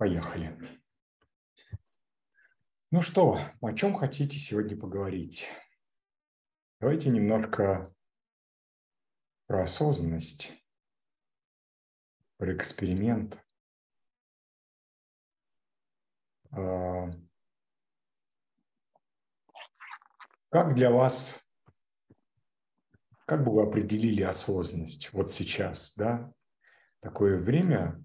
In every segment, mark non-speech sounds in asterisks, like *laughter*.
Поехали. Ну что, о чем хотите сегодня поговорить? Давайте немножко про осознанность, про эксперимент. А, как для вас, как бы вы определили осознанность вот сейчас, да? Такое время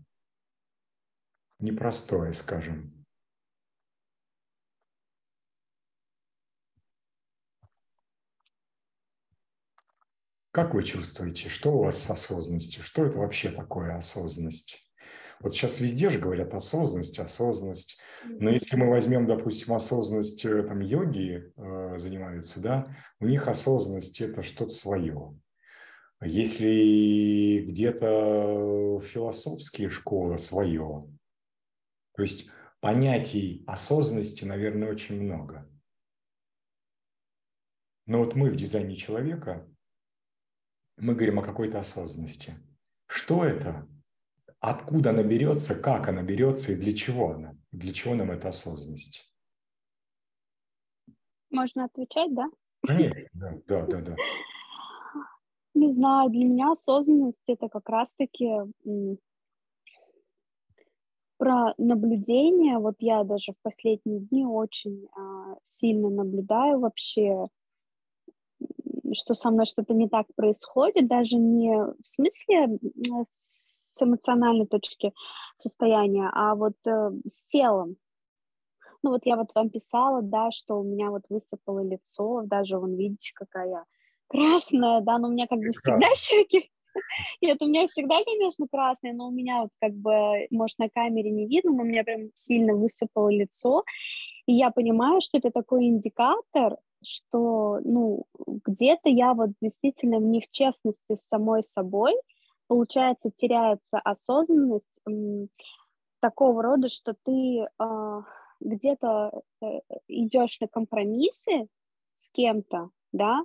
непростое, скажем. Как вы чувствуете, что у вас с осознанностью? Что это вообще такое осознанность? Вот сейчас везде же говорят осознанность, осознанность. Но если мы возьмем, допустим, осознанность, э, там йоги э, занимаются, да, у них осознанность это что-то свое. Если где-то философские школы свое, то есть понятий осознанности, наверное, очень много. Но вот мы в дизайне человека, мы говорим о какой-то осознанности. Что это? Откуда она берется, как она берется и для чего она? Для чего нам эта осознанность? Можно отвечать, да? Конечно, да, да, да. да. Не знаю, для меня осознанность это как раз-таки про наблюдение, вот я даже в последние дни очень а, сильно наблюдаю вообще, что со мной что-то не так происходит, даже не в смысле с эмоциональной точки состояния, а вот э, с телом. Ну вот я вот вам писала, да, что у меня вот высыпало лицо, даже вон видите, какая я красная, да, но у меня как бы всегда щеки *laughs* нет, у меня всегда, конечно, красный, но у меня вот как бы, может, на камере не видно, но у меня прям сильно высыпало лицо, и я понимаю, что это такой индикатор, что, ну, где-то я вот действительно в них честности с самой собой, получается, теряется осознанность такого рода, что ты э, где-то э, идешь на компромиссы с кем-то, да,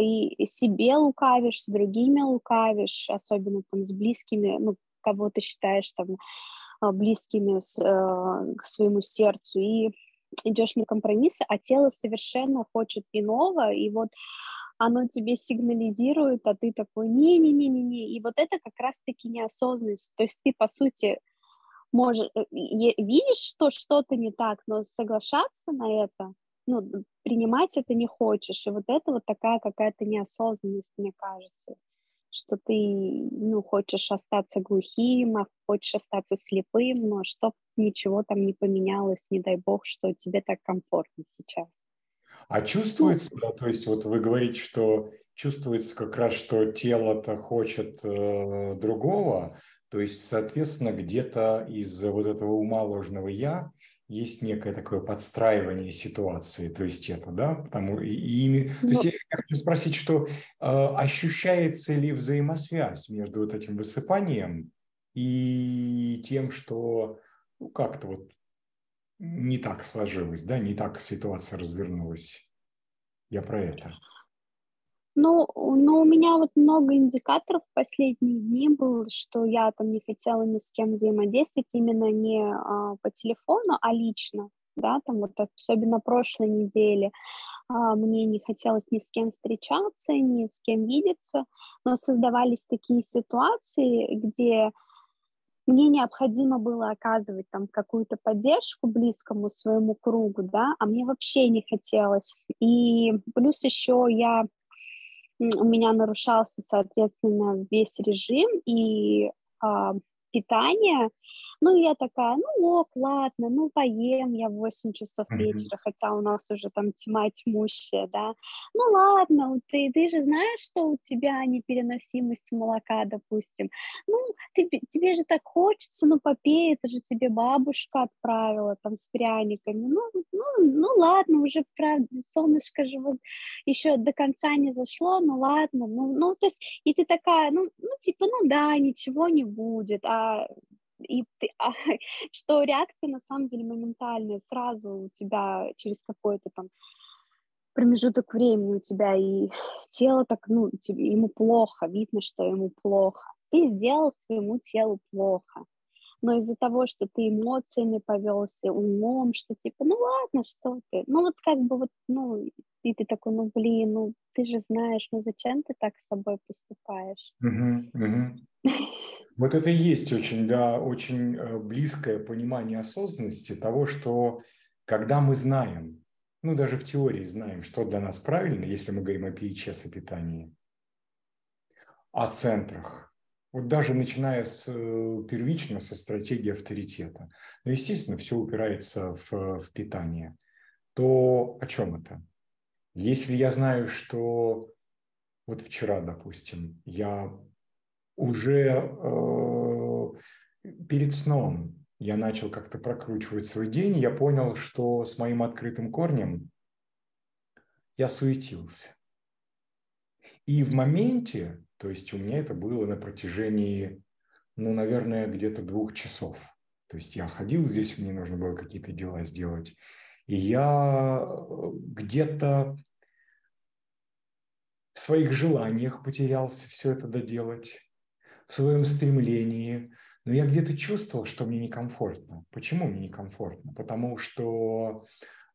и себе лукавишь, с другими лукавишь, особенно там с близкими, ну, кого ты считаешь там а, близкими с, э, к своему сердцу, и идешь на компромиссы, а тело совершенно хочет иного, и вот оно тебе сигнализирует, а ты такой, не-не-не-не-не, и вот это как раз-таки неосознанность, то есть ты, по сути, можешь, э, видишь, что что-то не так, но соглашаться на это, ну, принимать это не хочешь. И вот это вот такая какая-то неосознанность, мне кажется, что ты, ну, хочешь остаться глухим, а хочешь остаться слепым, но что ничего там не поменялось, не дай бог, что тебе так комфортно сейчас. А чувствуется, да, то есть вот вы говорите, что чувствуется как раз, что тело-то хочет э, другого, то есть, соответственно, где-то из вот этого ума ложного «я» есть некое такое подстраивание ситуации, то есть это, да, потому и, и то есть я хочу спросить, что э, ощущается ли взаимосвязь между вот этим высыпанием и тем, что ну, как-то вот не так сложилось, да, не так ситуация развернулась. Я про это. Ну, ну, у меня вот много индикаторов в последние дни было, что я там не хотела ни с кем взаимодействовать, именно не а, по телефону, а лично, да, там вот особенно прошлой неделе а, мне не хотелось ни с кем встречаться, ни с кем видеться, но создавались такие ситуации, где мне необходимо было оказывать там какую-то поддержку близкому своему кругу, да, а мне вообще не хотелось. И плюс еще я у меня нарушался, соответственно, весь режим и а, питание, ну, я такая, ну, ок, ладно, ну, поем я в 8 часов вечера, хотя у нас уже там тьма тьмущая, да. Ну, ладно, ты, ты же знаешь, что у тебя непереносимость молока, допустим. Ну, ты, тебе же так хочется, ну, попей, это же тебе бабушка отправила там с пряниками. Ну, ну, ну ладно, уже, правда, солнышко же вот еще до конца не зашло, ну, ладно, ну, ну, то есть, и ты такая, ну, ну, типа, ну, да, ничего не будет, а и ты, а, *laughs* что реакция на самом деле моментальная, сразу у тебя через какой-то там промежуток времени у тебя и тело так, ну, тебе, ему плохо, видно, что ему плохо. Ты сделал своему телу плохо. но из-за того, что ты эмоциями повелся, умом, что типа, ну ладно, что ты, ну вот как бы вот, ну, и ты такой, ну блин, ну ты же знаешь, ну зачем ты так с собой поступаешь? Угу, угу. *laughs* Вот это и есть очень, да, очень э, близкое понимание осознанности того, что когда мы знаем, ну даже в теории знаем, что для нас правильно, если мы говорим о PHS, о питании, о центрах, вот даже начиная с э, первичного, со стратегии авторитета, но, естественно, все упирается в, в питание, то о чем это? Если я знаю, что вот вчера, допустим, я уже э, перед сном я начал как-то прокручивать свой день, я понял, что с моим открытым корнем я суетился. И в моменте то есть у меня это было на протяжении, ну, наверное, где-то двух часов. То есть я ходил здесь, мне нужно было какие-то дела сделать. И я э, где-то в своих желаниях потерялся все это доделать, в своем стремлении. Но я где-то чувствовал, что мне некомфортно. Почему мне некомфортно? Потому что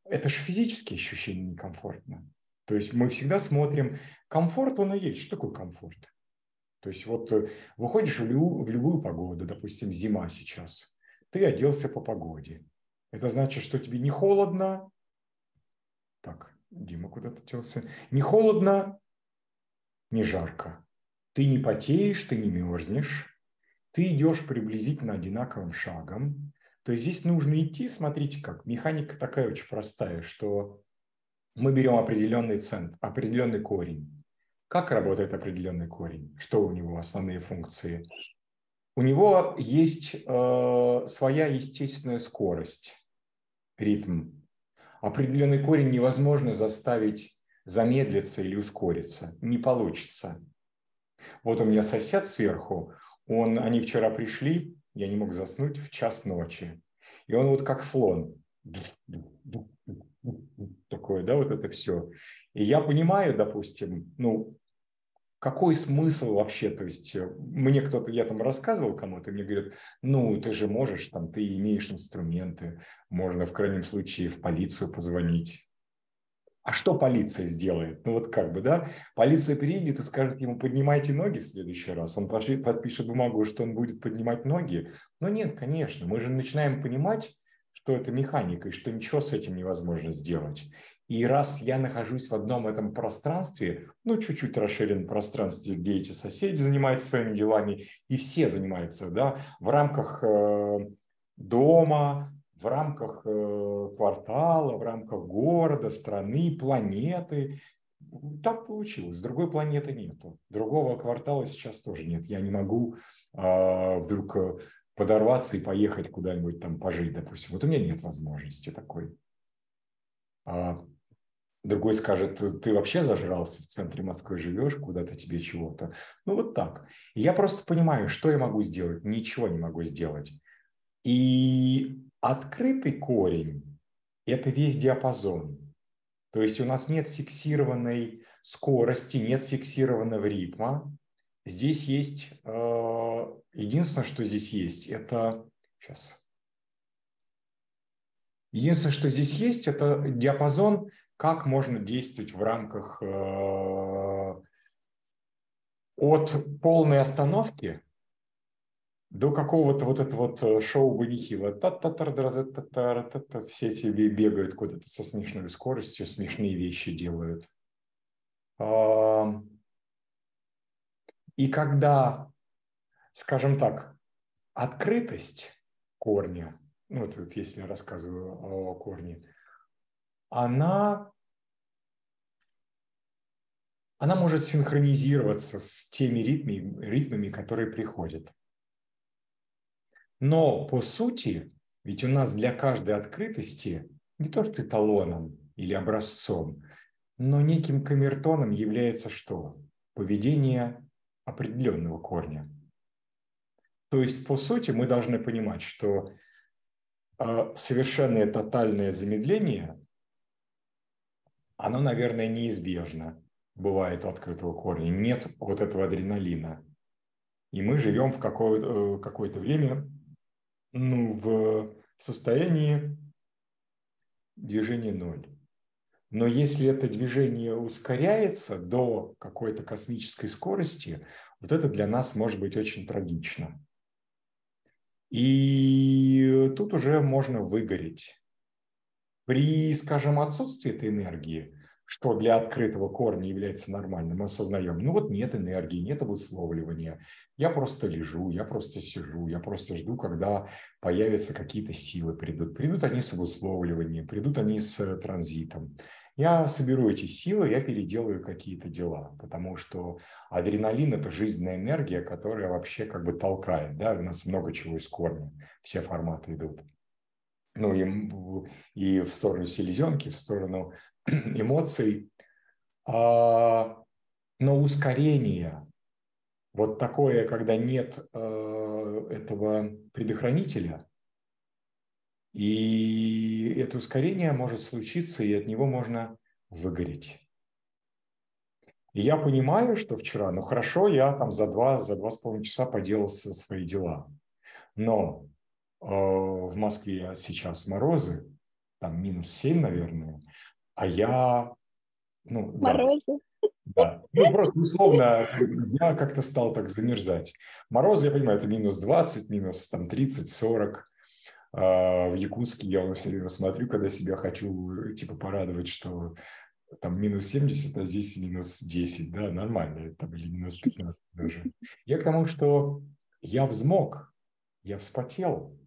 это же физические ощущения некомфортно. То есть мы всегда смотрим, комфорт он и есть. Что такое комфорт? То есть вот э, выходишь в любую, в любую погоду, допустим, зима сейчас, ты оделся по погоде. Это значит, что тебе не холодно. Так, Дима куда-то делся. Не холодно, не жарко. Ты не потеешь, ты не мерзнешь. Ты идешь приблизительно одинаковым шагом. То есть здесь нужно идти, смотрите как. Механика такая очень простая, что мы берем определенный центр, определенный корень как работает определенный корень? Что у него основные функции? У него есть э, своя естественная скорость, ритм. Определенный корень невозможно заставить замедлиться или ускориться. Не получится. Вот у меня сосед сверху, он, они вчера пришли, я не мог заснуть в час ночи. И он вот как слон. Такое, да, вот это все. И я понимаю, допустим, ну, какой смысл вообще, то есть э, мне кто-то, я там рассказывал кому-то, мне говорят, ну, ты же можешь, там, ты имеешь инструменты, можно в крайнем случае в полицию позвонить. А что полиция сделает? Ну вот как бы, да, полиция приедет и скажет ему, поднимайте ноги в следующий раз. Он подпишет бумагу, что он будет поднимать ноги. Но нет, конечно, мы же начинаем понимать, что это механика и что ничего с этим невозможно сделать. И раз я нахожусь в одном этом пространстве, ну, чуть-чуть расширенном пространстве, где эти соседи занимаются своими делами, и все занимаются, да, в рамках э, дома, в рамках э, квартала, в рамках города, страны, планеты. Так получилось. Другой планеты нету. Другого квартала сейчас тоже нет. Я не могу э, вдруг подорваться и поехать куда-нибудь там пожить, допустим. Вот у меня нет возможности такой. А, Другой скажет, ты вообще зажрался, в центре Москвы живешь, куда-то тебе чего-то. Ну вот так. Я просто понимаю, что я могу сделать. Ничего не могу сделать. И открытый корень – это весь диапазон. То есть у нас нет фиксированной скорости, нет фиксированного ритма. Здесь есть, э, единственное, что здесь есть, это, сейчас, единственное, что здесь есть, это диапазон как можно действовать в рамках э, от полной остановки до какого-то вот этого вот э, шоу Банихила. Все эти бегают куда-то со смешной скоростью, смешные вещи делают. И когда, скажем так, открытость корня, ну вот, вот если я рассказываю о корне, она, она может синхронизироваться с теми ритмами, ритмами, которые приходят. Но по сути, ведь у нас для каждой открытости не то что эталоном или образцом, но неким камертоном является что? Поведение определенного корня. То есть, по сути, мы должны понимать, что э, совершенное тотальное замедление оно, наверное, неизбежно бывает у открытого корня. Нет вот этого адреналина. И мы живем в какое-то, э, какое время ну, в состоянии движения ноль. Но если это движение ускоряется до какой-то космической скорости, вот это для нас может быть очень трагично. И тут уже можно выгореть. При, скажем, отсутствии этой энергии, что для открытого корня является нормальным, мы осознаем, ну вот нет энергии, нет обусловливания, я просто лежу, я просто сижу, я просто жду, когда появятся какие-то силы, придут. Придут они с обусловливанием, придут они с транзитом. Я соберу эти силы, я переделаю какие-то дела, потому что адреналин – это жизненная энергия, которая вообще как бы толкает, да, у нас много чего из корня, все форматы идут. Ну и, и в сторону селезенки, в сторону *clears throat* эмоций. А, но ускорение, вот такое, когда нет э, этого предохранителя, и это ускорение может случиться, и от него можно выгореть. И я понимаю, что вчера, ну хорошо, я там за два, за два с половиной часа поделал свои дела. Но в Москве сейчас морозы, там минус 7, наверное, а я... Ну, морозы? Да. да. Ну, просто условно я как-то стал так замерзать. Морозы, я понимаю, это минус 20, минус там 30, 40. А, в Якутске я все время смотрю, когда себя хочу типа порадовать, что там минус 70, а здесь минус 10, да, нормально, там или минус 15 даже. Я к тому, что я взмок, я вспотел.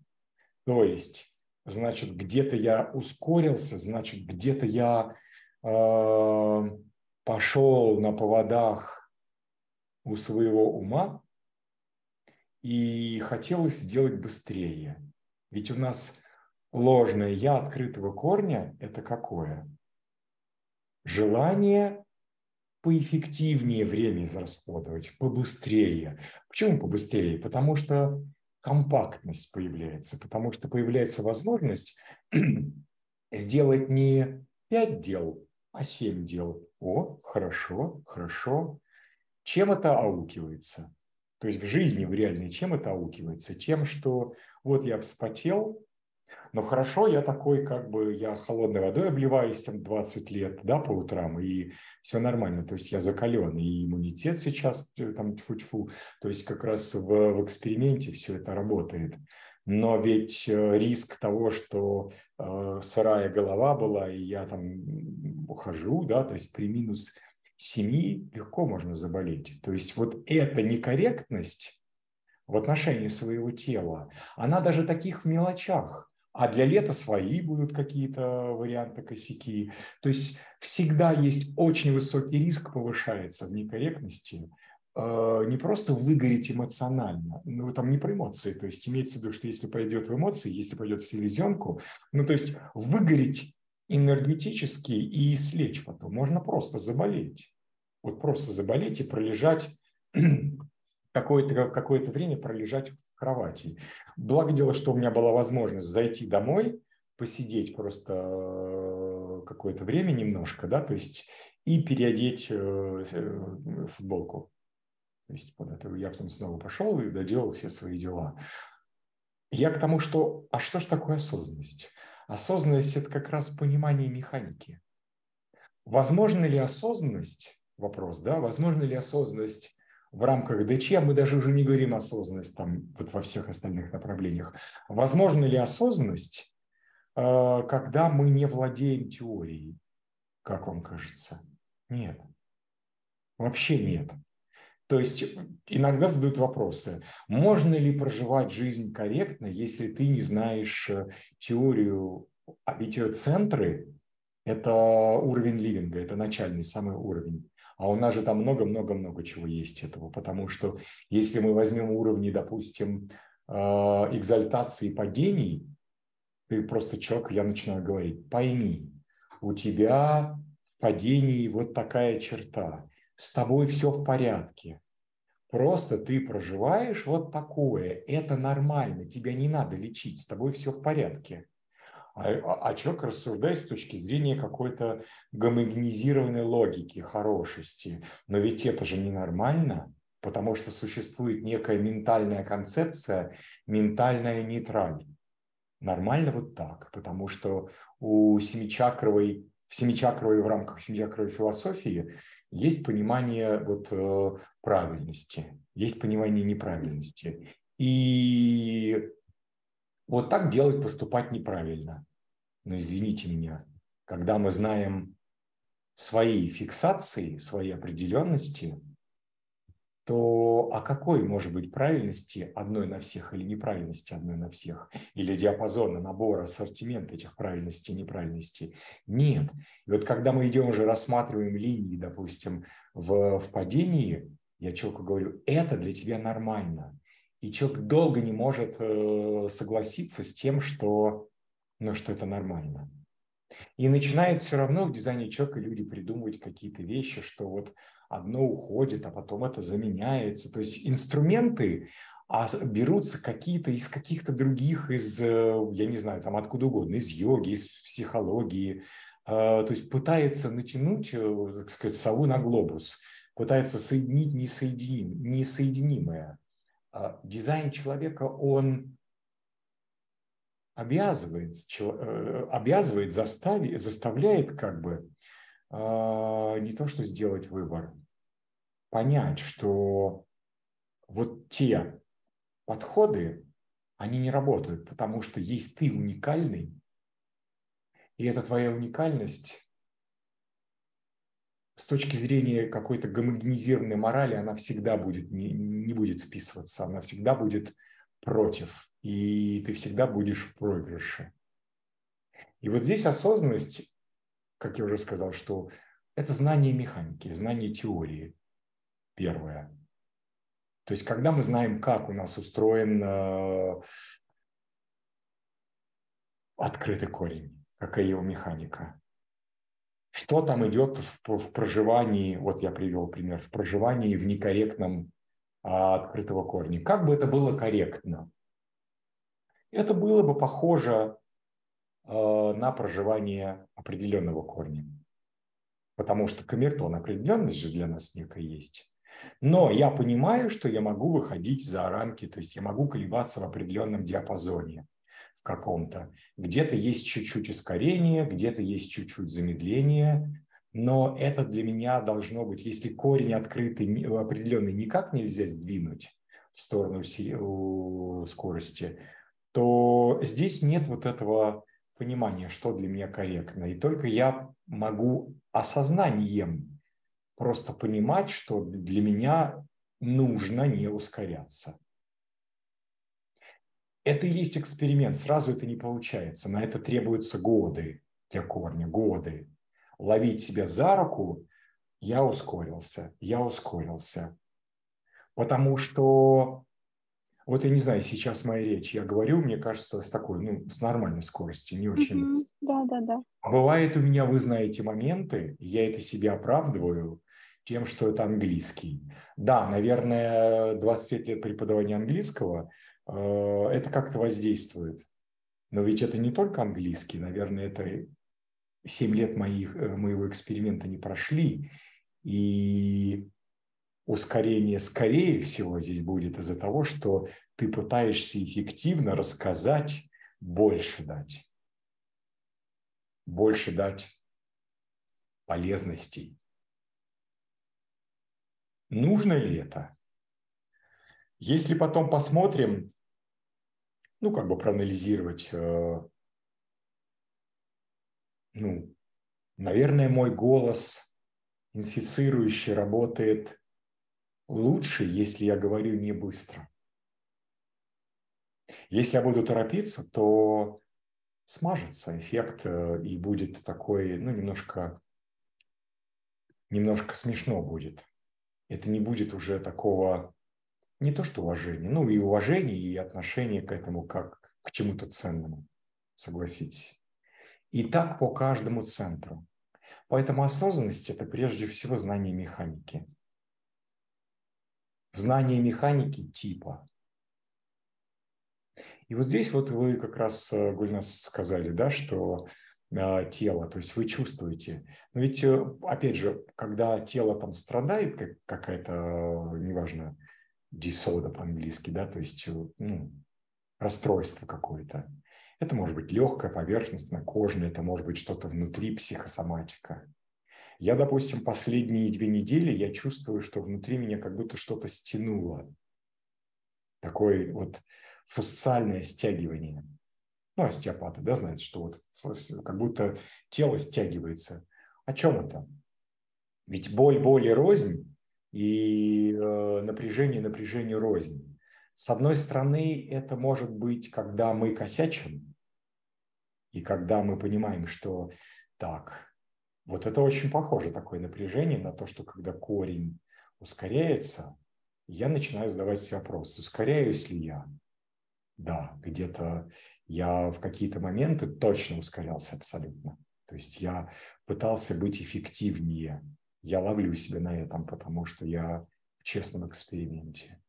То есть, значит, где-то я ускорился, значит, где-то я э, пошел на поводах у своего ума и хотелось сделать быстрее. Ведь у нас ложное «я» открытого корня – это какое? Желание поэффективнее время израсходовать, побыстрее. Почему побыстрее? Потому что компактность появляется, потому что появляется возможность *clears throat* сделать не пять дел, а семь дел. О, хорошо, хорошо. Чем это аукивается? То есть в жизни, в реальной, чем это аукивается? Тем, что вот я вспотел, но хорошо, я такой, как бы, я холодной водой обливаюсь там 20 лет, да, по утрам, и все нормально, то есть я закален, и иммунитет сейчас э, там тьфу-тьфу, то есть как раз в, в эксперименте все это работает. Но ведь э, риск того, что э, сырая голова была, и я там ухожу, да, то есть при минус семьи легко можно заболеть. То есть вот эта некорректность в отношении своего тела, она даже таких в мелочах. А для лета свои будут какие-то варианты косяки. То есть всегда есть очень высокий риск повышается в некорректности, э, не просто выгореть эмоционально, ну там не про эмоции, то есть имеется в виду, что если пойдет в эмоции, если пойдет в селезенку, ну то есть выгореть энергетически и слечь потом. Можно просто заболеть. Вот просто заболеть и пролежать *clears throat* какое-то какое время пролежать кровати. Благо дело, что у меня была возможность зайти домой, посидеть просто э, какое-то время немножко, да, то есть и переодеть э, э, футболку. То есть вот это я потом снова пошел и доделал все свои дела. Я к тому, что, а что ж такое осознанность? Осознанность – это как раз понимание механики. Возможно ли осознанность, вопрос, да, возможно ли осознанность в рамках ДЧ, мы даже уже не говорим осознанность там вот во всех остальных направлениях. Возможно ли осознанность, э, когда мы не владеем теорией, как вам кажется? Нет. Вообще нет. То есть иногда задают вопросы, можно ли проживать жизнь корректно, если ты не знаешь э, теорию, а ведь центры – это уровень ливинга, это начальный самый уровень. А у нас же там много-много-много чего есть этого, потому что если мы возьмем уровни, допустим, э, экзальтации падений, ты просто человек, я начинаю говорить, пойми, у тебя в падении вот такая черта – с тобой все в порядке. Просто ты проживаешь вот такое, это нормально, тебя не надо лечить, с тобой все в порядке. А, а, а человек рассуждает с точки зрения какой-то гомогенизированной логики, хорошести. Но ведь это же ненормально. потому что существует некая ментальная концепция, ментальная нейтраль. Нормально вот так, потому что у семичакровой, в семичакровой в рамках семичакровой философии есть понимание вот э, правильности, есть понимание неправильности. И вот так делать, поступать неправильно. Но извините меня, когда мы знаем свои фиксации, свои определенности, то о какой может быть правильности одной на всех или неправильности одной на всех? Или диапазона, набора, ассортимент этих правильностей и неправильностей? Нет. И вот когда мы идем уже рассматриваем линии, допустим, в, в падении, я человеку говорю, это для тебя нормально. И человек долго не может э, согласиться с тем, что, ну, что это нормально. И начинает все равно в дизайне человека люди придумывать какие-то вещи, что вот одно уходит, а потом это заменяется. То есть инструменты а берутся какие-то из каких-то других, из, э, я не знаю, там откуда угодно, из йоги, из психологии. А, то есть пытается натянуть, э, так сказать, сову на глобус, пытается соединить несоединим, несоединимое. А дизайн человека, он обязывает, э, обязывает заставить, заставляет как бы а, не то, что сделать выбор, понять, что вот те подходы, они не работают, потому что есть ты уникальный, и эта твоя уникальность с точки зрения какой-то гомогенизированной морали, она всегда будет, не, не будет вписываться, она всегда будет против, и ты всегда будешь в проигрыше. И вот здесь осознанность как я уже сказал, что это знание механики, знание теории первое. То есть, когда мы знаем, как у нас устроен э, открытый корень, какая его механика, что там идет в, в проживании, вот я привел пример, в проживании в некорректном а, открытого корня. Как бы это было корректно? Это было бы похоже Э, на проживание определенного корня. Потому что камертон определенность же для нас некая есть. Но я понимаю, что я могу выходить за рамки, то есть я могу колебаться в определенном диапазоне в каком-то. Где-то есть чуть-чуть ускорение, где-то есть чуть-чуть замедление, но это для меня должно быть, если корень открытый, определенный никак нельзя сдвинуть в сторону скорости, то здесь нет вот этого понимание, что для меня корректно. И только я могу осознанием просто понимать, что для меня нужно не ускоряться. Это и есть эксперимент. Сразу это не получается. На это требуются годы для корня, годы. Ловить себя за руку, я ускорился, я ускорился. Потому что вот я не знаю, сейчас моя речь, я говорю, мне кажется, с такой, ну, с нормальной скоростью, не очень mm-hmm. Да, да, да. А бывает у меня, вы знаете, моменты, я это себе оправдываю тем, что это английский. Да, наверное, 25 лет преподавания английского это как-то воздействует. Но ведь это не только английский, наверное, это 7 лет моих, э, моего эксперимента не прошли. И ускорение, скорее всего, здесь будет из-за того, что ты пытаешься эффективно рассказать, больше дать. Больше дать полезностей. Нужно ли это? Если потом посмотрим, ну, как бы проанализировать, э, ну, наверное, мой голос инфицирующий работает лучше, если я говорю не быстро. Если я буду торопиться, то смажется эффект э, и будет такой, ну, немножко, немножко смешно будет. Это не будет уже такого, не то что уважения, ну и уважение, и отношение к этому как к чему-то ценному, согласитесь. И так по каждому центру. Поэтому осознанность – это прежде всего знание механики – знание механики типа. И вот здесь вот вы как раз, э, Гульнас, сказали, да, что э, тела, то есть вы чувствуете. Но ведь, э, опять же, когда тело там страдает, как какая-то, неважно, disorder по-английски, да, то есть ну, расстройство какое-то, это может быть легкая, поверхностная, кожная, это может быть что-то внутри, психосоматика. Я, допустим, последние две недели я чувствую, что внутри меня как будто что-то стянуло. Такое вот фасциальное стягивание. Ну, остеопаты, да, знают, что вот как будто тело стягивается. О чем это? Ведь боль, боль и рознь, и э, напряжение, напряжение рознь. С одной стороны, это может быть, когда мы косячим, и когда мы понимаем, что так, вот это очень похоже, такое напряжение на то, что когда корень ускоряется, я начинаю задавать себе вопрос, ускоряюсь ли я? Да, где-то я в какие-то моменты точно ускорялся абсолютно. То есть я пытался быть эффективнее. Я ловлю себя на этом, потому что я в честном эксперименте.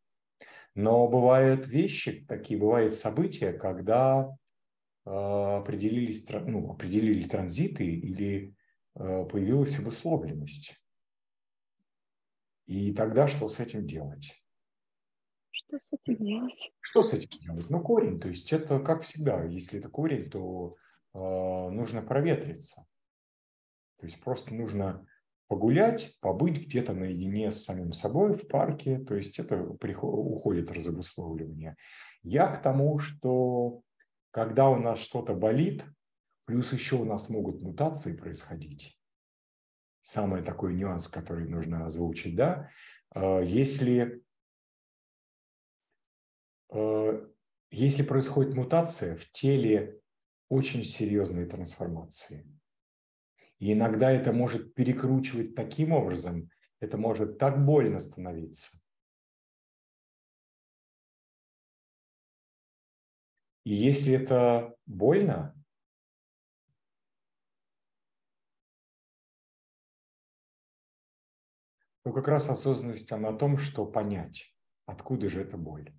Но бывают вещи такие, бывают события, когда э, определились, ну, определили транзиты или Э, появилась обусловленность. И тогда что с этим делать? Что с этим делать? Что с этим делать? Ну, корень. То есть это, как всегда, если это корень, то э, нужно проветриться. То есть просто нужно погулять, побыть где-то наедине с самим собой в парке. То есть это уходит разобусловливание. Я к тому, что когда у нас что-то болит, Плюс еще у нас могут мутации происходить. Самый такой нюанс, который нужно озвучить, да, э, если, э, если происходит мутация в теле, очень серьезные трансформации. И иногда это может перекручивать таким образом, это может так больно становиться. И если это больно, Ну, как раз осознанность, она о том, что понять, откуда же эта боль.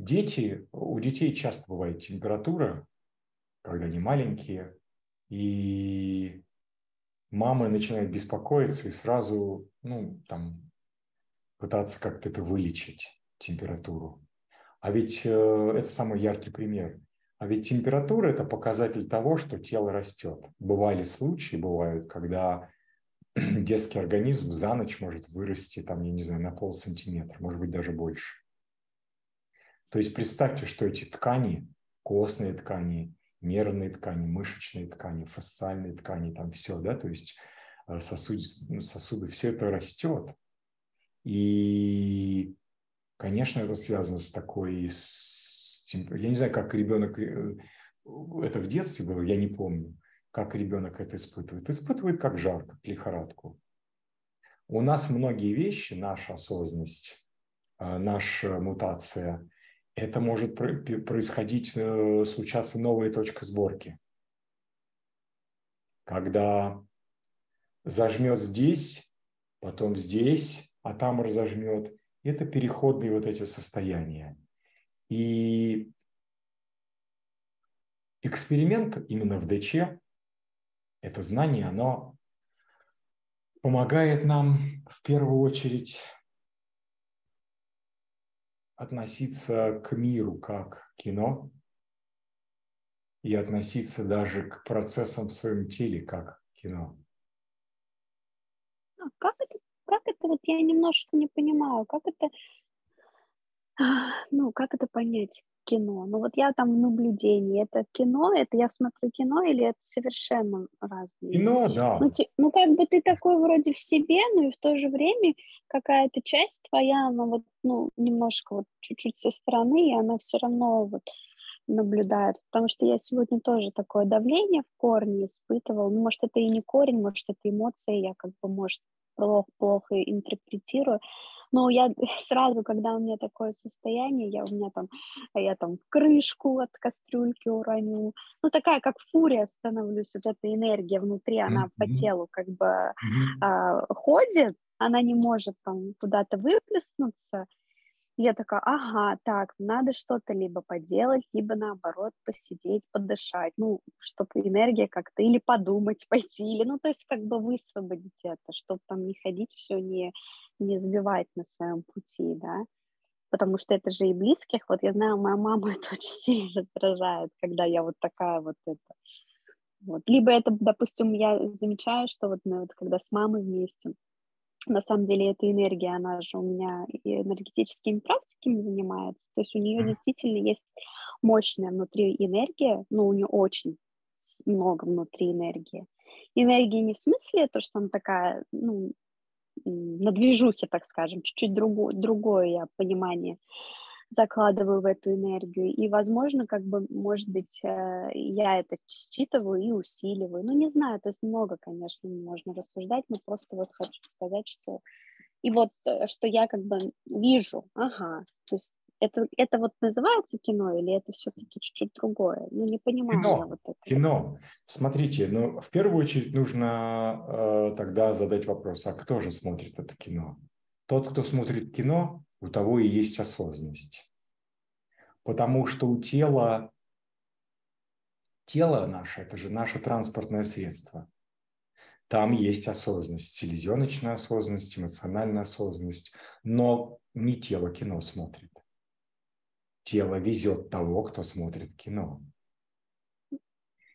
Дети, у детей часто бывает температура, когда они маленькие, и мамы начинают беспокоиться и сразу, ну, там, пытаться как-то это вылечить, температуру. А ведь э, это самый яркий пример. А ведь температура – это показатель того, что тело растет. Бывали случаи, бывают, когда *clears throat* детский организм за ночь может вырасти, там, я не знаю, на пол сантиметра, может быть, даже больше. То есть представьте, что эти ткани, костные ткани, нервные ткани, мышечные ткани, фасциальные ткани, там все, да, то есть э, сосуды, ну, сосуды, все это растет. И, конечно, это связано с такой, с я не знаю, как ребенок э, это в детстве было, я не помню, как ребенок это испытывает. Испытывает как жар, как лихорадку. У нас многие вещи, наша осознанность, э, наша мутация, это может происходить, э, случаться новая точка сборки. Когда зажмет здесь, потом здесь, а там разожмет. Это переходные вот эти состояния. И эксперимент именно в ДЧ, это знание, оно помогает нам в первую очередь относиться к миру как кино и относиться даже к процессам в своем теле как кино. А как это, как это вот я немножко не понимаю, как это ну, как это понять? Кино. Ну, вот я там в наблюдении. Это кино, это я смотрю кино или это совершенно разные? Кино, да. Ну, ти, ну, как бы ты такой вроде в себе, но и в то же время какая-то часть твоя, она вот, ну, немножко вот чуть-чуть со стороны, и она все равно вот наблюдает. Потому что я сегодня тоже такое давление в корне испытывала. Ну, может, это и не корень, может, это эмоции, я как бы, может, плохо, плохо интерпретирую. Но я *laughs* сразу, когда у меня такое состояние, я у меня там, я там крышку от кастрюльки уроню. Ну, такая, как фурия становлюсь, вот эта энергия внутри, она mm-hmm. по телу как бы mm-hmm. а, ходит, она не может там куда-то выплеснуться. я такая, ага, так, надо что-то либо поделать, либо наоборот посидеть, подышать, ну, чтобы энергия как-то, или подумать, *laughs* пойти, или, ну, то есть как бы высвободить это, чтобы там не ходить, все не, не сбивать на своем пути, да, потому что это же и близких, вот я знаю, моя мама *laughs* это очень сильно раздражает, когда я вот такая вот это, вот, либо это, допустим, я замечаю, что вот мы вот когда с мамой вместе, на самом деле эта энергия, она же у меня и энергетическими практиками занимается, то есть у нее действительно есть мощная внутри энергия, но у нее очень много внутри энергии. Энергия не в смысле то, что она такая, ну, на движухе, так скажем, чуть-чуть другое, другое я понимание закладываю в эту энергию. И, возможно, как бы, может быть, э, я это считываю и усиливаю. Ну, не знаю, то есть много, конечно, можно рассуждать, но просто вот хочу сказать, что и вот, э, что я как бы вижу, ага, то есть это, это вот называется кино или это все-таки чуть-чуть другое? Ну, не понимаю кино, я вот это. Кино. Смотрите, ну, в первую очередь нужно э, тогда задать вопрос, а кто же смотрит это кино? Тот, кто смотрит кино, у того и есть осознанность. Потому что у тела, тело наше, это же наше транспортное средство. Там есть осознанность, селезеночная осознанность, эмоциональная осознанность, но не тело кино смотрит. Тело везет того, кто смотрит кино.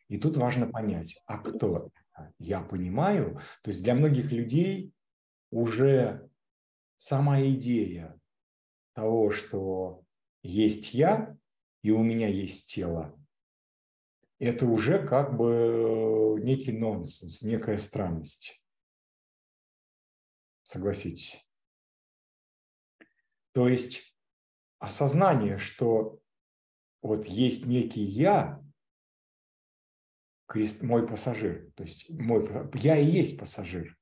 И тут важно понять, а кто это? Я понимаю, то есть для многих людей уже сама идея того, что есть я и у меня есть тело, это уже как бы некий нонсенс, некая странность. Согласитесь. То есть осознание, что вот есть некий я, мой пассажир, то есть мой, я и есть пассажир,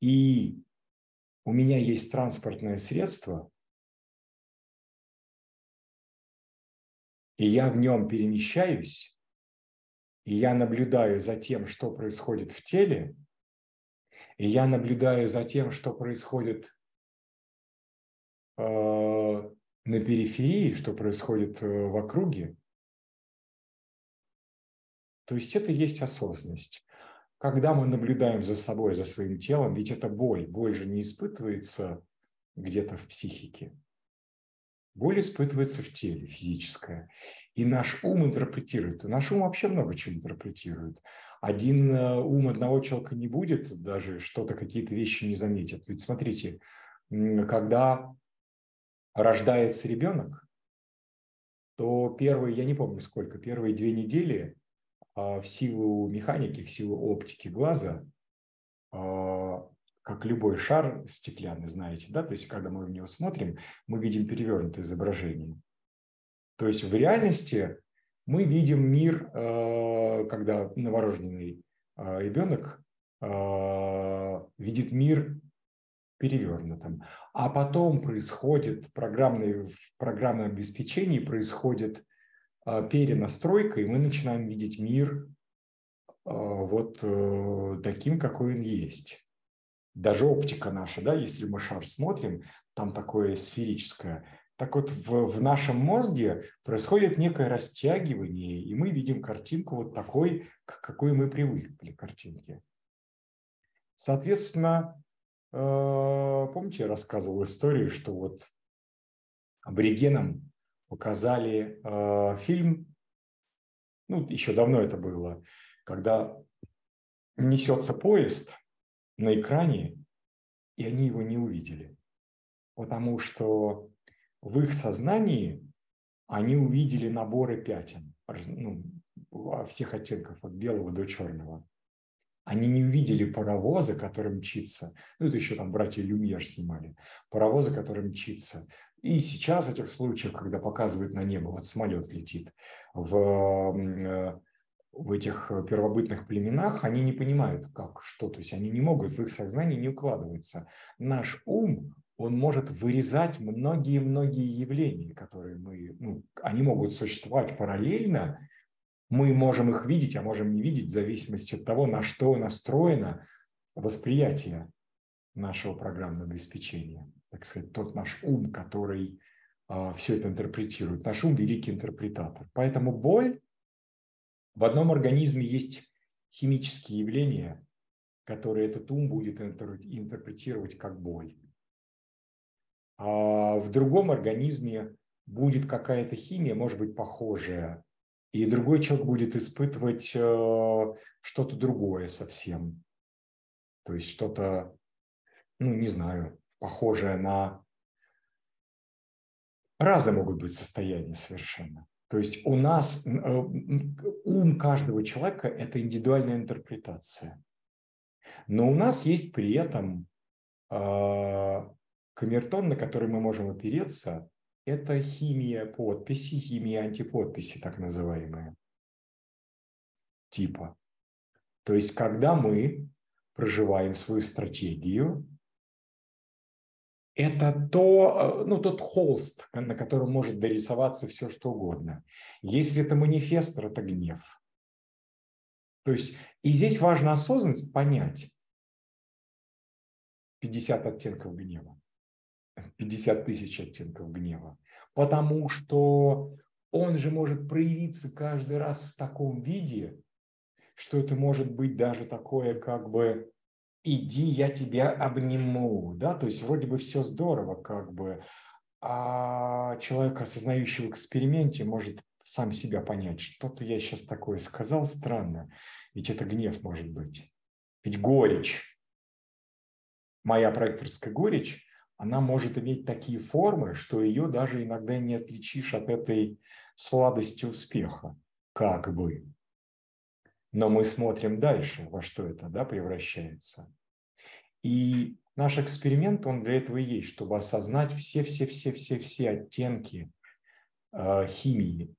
и у меня есть транспортное средство, и я в нем перемещаюсь, и я наблюдаю за тем, что происходит в теле, и я наблюдаю за тем, что происходит э, на периферии, что происходит э, в округе. То есть это есть осознанность когда мы наблюдаем за собой, за своим телом, ведь это боль. Боль же не испытывается где-то в психике. Боль испытывается в теле, физическая. И наш ум интерпретирует. И наш ум вообще много чего интерпретирует. Один э, ум одного человека не будет, даже что-то, какие-то вещи не заметит. Ведь смотрите, когда рождается ребенок, то первые, я не помню сколько, первые две недели а, в силу механики, в силу оптики глаза, а, как любой шар стеклянный, знаете, да, то есть когда мы в него смотрим, мы видим перевернутое изображение. То есть в реальности мы видим мир, а, когда новорожденный ребенок видит мир перевернутым. А потом происходит программное, в программном обеспечении происходит а, перенастройка, и мы начинаем видеть мир а, вот э, таким, какой он есть. Даже оптика наша, да, если мы шар смотрим, там такое сферическое. Так вот, в, в нашем мозге происходит некое растягивание, и мы видим картинку вот такой, к какой мы привыкли картинке. Соответственно, помните, я рассказывал историю, что вот аборигенам показали э, фильм, ну, еще давно это было, когда несется поезд на экране, и они его не увидели. Потому что в их сознании они увидели наборы пятен ну, всех оттенков от белого до черного. Они не увидели паровоза, который мчится. Ну, это еще там братья Люмьер снимали. Паровоза, который мчится. И сейчас в этих случаях, когда показывают на небо, вот самолет летит, в, э, в этих первобытных племенах, они не понимают, как, что, то есть они не могут, в их сознании не укладывается. Наш ум, он может вырезать многие-многие явления, которые мы, ну, они могут существовать параллельно, мы можем их видеть, а можем не видеть в зависимости от того, на что настроено восприятие нашего программного обеспечения. так сказать, тот наш ум, который а, все это интерпретирует. Наш ум – великий интерпретатор. Поэтому боль в одном организме есть химические явления, которые этот ум будет интерпретировать как боль. А в другом организме будет какая-то химия, может быть, похожая, и другой человек будет испытывать э, что-то другое совсем. То есть что-то, ну, не знаю, похожее на... Разные могут быть состояния совершенно. То есть у нас э, ум каждого человека – это индивидуальная интерпретация. Но у нас есть при этом э, камертон, на который мы можем опереться, это химия подписи, химия антиподписи, так называемая, типа. То есть, когда мы проживаем свою стратегию, это то, э, ну, тот холст, на котором может дорисоваться все, что угодно. Если это манифестор, это гнев. То есть, и здесь важно осознанность понять 50 оттенков гнева, 50 тысяч оттенков гнева, потому что он же может проявиться каждый раз в таком виде, что это может быть даже такое как бы иди, я тебя обниму, да, то есть вроде бы все здорово, как бы, а человек, осознающий в эксперименте, может сам себя понять, что-то я сейчас такое сказал странно, ведь это гнев может быть, ведь горечь, моя проекторская горечь, она может иметь такие формы, что ее даже иногда не отличишь от этой сладости успеха, как бы. Но мы смотрим дальше, во что это да, превращается. И наш эксперимент, он для этого и есть, чтобы осознать все-все-все-все-все оттенки э, химии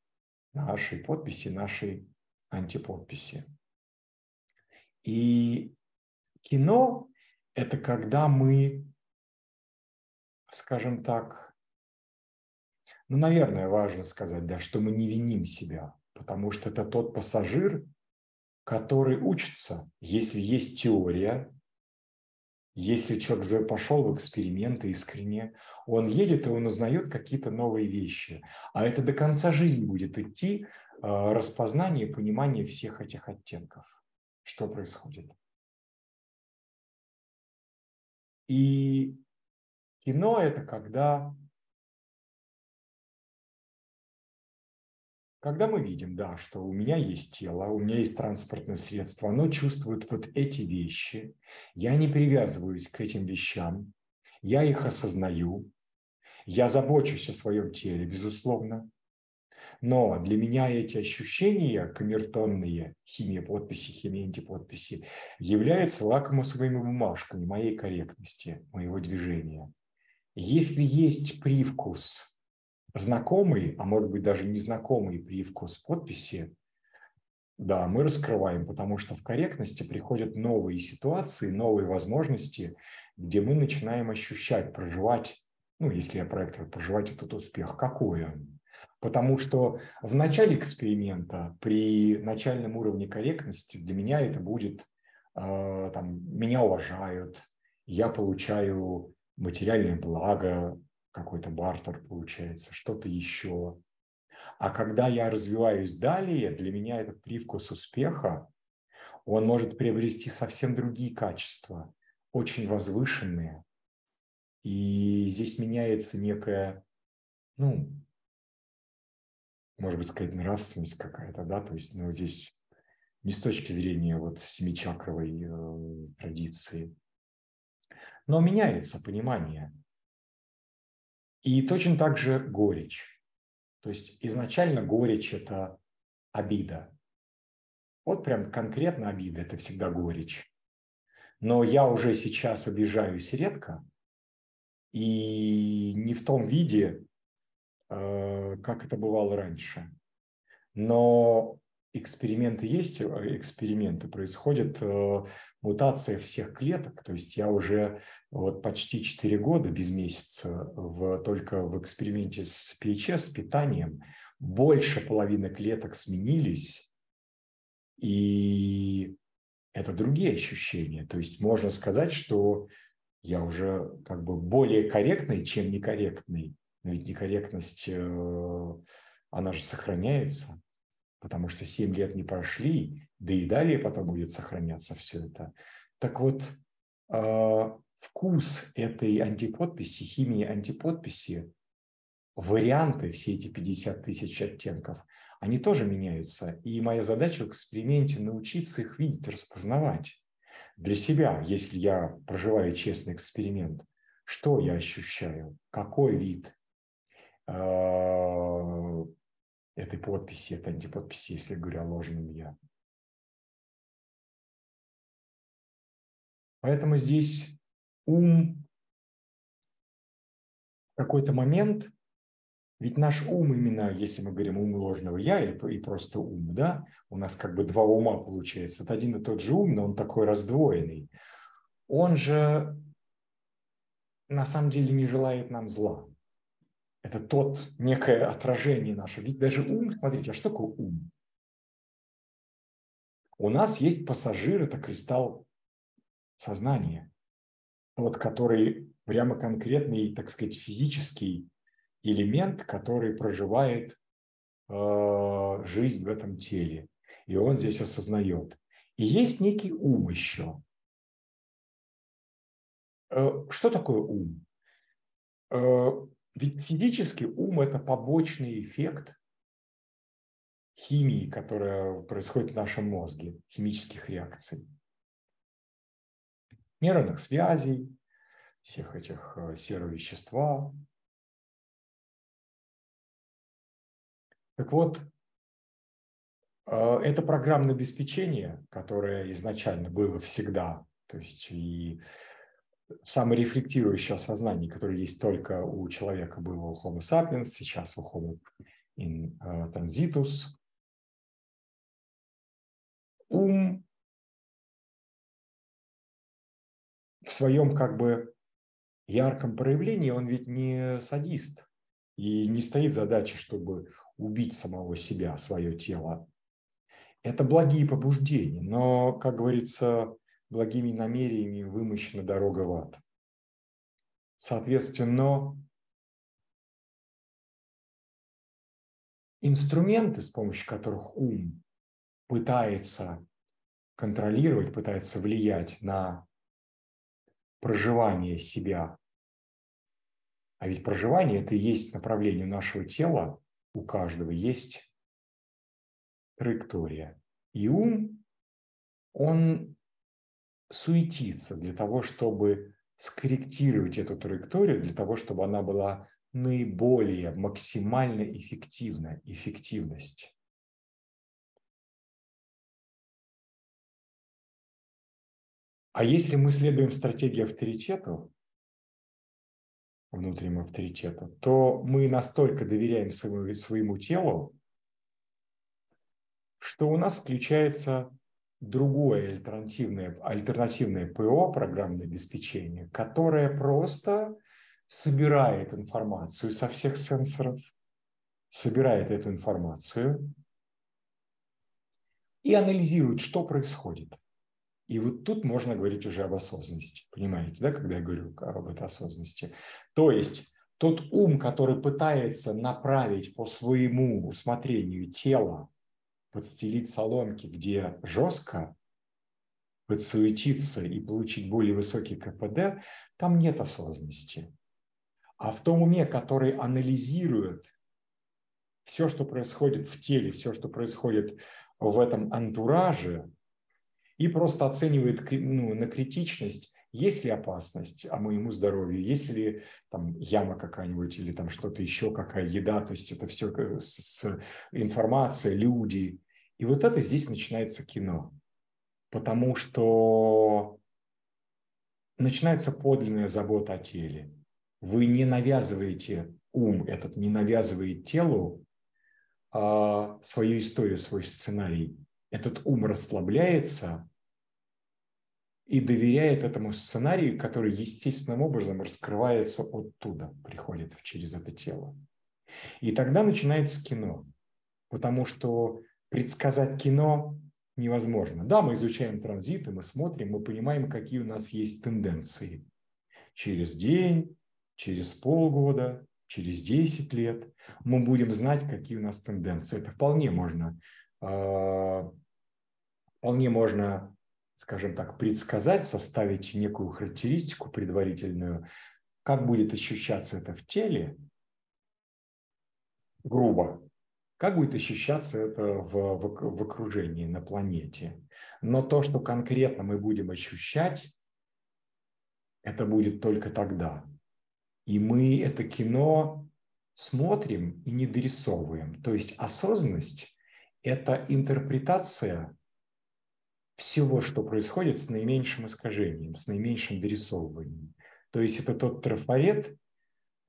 нашей подписи, нашей антиподписи. И кино – это когда мы, скажем так, ну, наверное, важно сказать, да, что мы не виним себя, потому что это тот пассажир, который учится, если есть теория, если человек пошел в эксперименты искренне, он едет и он узнает какие-то новые вещи. А это до конца жизни будет идти а, распознание и понимание всех этих оттенков, что происходит. И кино – это когда Когда мы видим, да, что у меня есть тело, у меня есть транспортное средство, оно чувствует вот эти вещи, я не привязываюсь к этим вещам, я их осознаю, я забочусь о своем теле, безусловно, но для меня эти ощущения камертонные, химия подписи, химия антиподписи, являются лакмусовыми бумажками моей корректности, моего движения. Если есть привкус знакомый, а может быть даже незнакомый привкус подписи, да, мы раскрываем, потому что в корректности приходят новые ситуации, новые возможности, где мы начинаем ощущать, проживать, ну, если я проектор, проживать этот успех. Какой он? Потому что в начале эксперимента, при начальном уровне корректности, для меня это будет, э, там, меня уважают, я получаю материальное благо, какой-то бартер получается, что-то еще. А когда я развиваюсь далее, для меня этот привкус успеха, он может приобрести совсем другие качества, очень возвышенные. И здесь меняется некая, ну, может быть, сказать, нравственность какая-то, да, то есть, ну, здесь не с точки зрения вот семичакровой э, традиции, но меняется понимание – и точно так же горечь. То есть изначально горечь – это обида. Вот прям конкретно обида – это всегда горечь. Но я уже сейчас обижаюсь редко и не в том виде, э, как это бывало раньше. Но эксперименты есть, э, эксперименты происходят, э, мутация всех клеток, то есть я уже вот почти 4 года без месяца в, только в эксперименте с ПИЧ, с питанием, больше половины клеток сменились, и это другие ощущения. То есть можно сказать, что я уже как бы более корректный, чем некорректный. Но ведь некорректность, э, она же сохраняется, потому что 7 лет не прошли, да и далее потом будет сохраняться все это. Так вот, э, вкус этой антиподписи, химии антиподписи, варианты, все эти 50 тысяч оттенков, они тоже меняются. И моя задача в эксперименте научиться их видеть, распознавать для себя, если я проживаю честный эксперимент, что я ощущаю, какой вид э, этой подписи, этой антиподписи, если говорю о ложном «я». Поэтому здесь ум в какой-то момент, ведь наш ум именно, если мы говорим ум ложного я и просто ум, да, у нас как бы два ума получается. Это один и тот же ум, но он такой раздвоенный. Он же на самом деле не желает нам зла. Это тот некое отражение наше. Ведь даже ум, смотрите, а что такое ум? У нас есть пассажир, это кристалл сознания вот, который прямо конкретный, так сказать, физический элемент, который проживает э, жизнь в этом теле. И он здесь осознает. И есть некий ум еще. Э, что такое ум? Э, ведь физически ум – это побочный эффект химии, которая происходит в нашем мозге, химических реакций нейронных связей, всех этих э, серовещества. Так вот, э, это программное обеспечение, которое изначально было всегда, то есть и саморефлектирующее сознание, которое есть только у человека, было у Homo sapiens, сейчас у Homo in э, transitus. Ум в своем как бы ярком проявлении он ведь не садист и не стоит задачей, чтобы убить самого себя, свое тело. Это благие побуждения, но, как говорится, благими намерениями вымощена дорога в ад. Соответственно, инструменты, с помощью которых ум пытается контролировать, пытается влиять на проживание себя. А ведь проживание – это и есть направление нашего тела, у каждого есть траектория. И ум, он суетится для того, чтобы скорректировать эту траекторию, для того, чтобы она была наиболее максимально эффективна, эффективность. А если мы следуем стратегии авторитета, внутреннему авторитету, то мы настолько доверяем своему, своему телу, что у нас включается другое альтернативное, альтернативное ПО, программное обеспечение, которое просто собирает информацию со всех сенсоров, собирает эту информацию и анализирует, что происходит – и вот тут можно говорить уже об осознанности, понимаете, да, когда я говорю об этой осознанности. То есть тот ум, который пытается направить по своему усмотрению тело, подстелить соломки, где жестко, подсуетиться и получить более высокий КПД, там нет осознанности. А в том уме, который анализирует все, что происходит в теле, все, что происходит в этом антураже, и просто оценивает ну, на критичность, есть ли опасность а моему здоровью, есть ли там яма какая-нибудь или там что-то еще, какая еда, то есть это все с, с информация, люди. И вот это здесь начинается кино, потому что начинается подлинная забота о теле. Вы не навязываете ум, этот не навязывает телу а, свою историю, свой сценарий этот ум расслабляется и доверяет этому сценарию, который естественным образом раскрывается оттуда, приходит через это тело. И тогда начинается кино, потому что предсказать кино невозможно. Да, мы изучаем транзиты, мы смотрим, мы понимаем, какие у нас есть тенденции. через день, через полгода, через 10 лет мы будем знать, какие у нас тенденции. Это вполне можно, а, вполне можно, скажем так, предсказать, составить некую характеристику предварительную, как будет ощущаться это в теле, грубо, как будет ощущаться это в, в, в окружении, на планете. Но то, что конкретно мы будем ощущать, это будет только тогда. И мы это кино смотрим и не дорисовываем. То есть осознанность – это интерпретация всего, что происходит с наименьшим искажением, с наименьшим дорисовыванием. То есть это тот трафарет,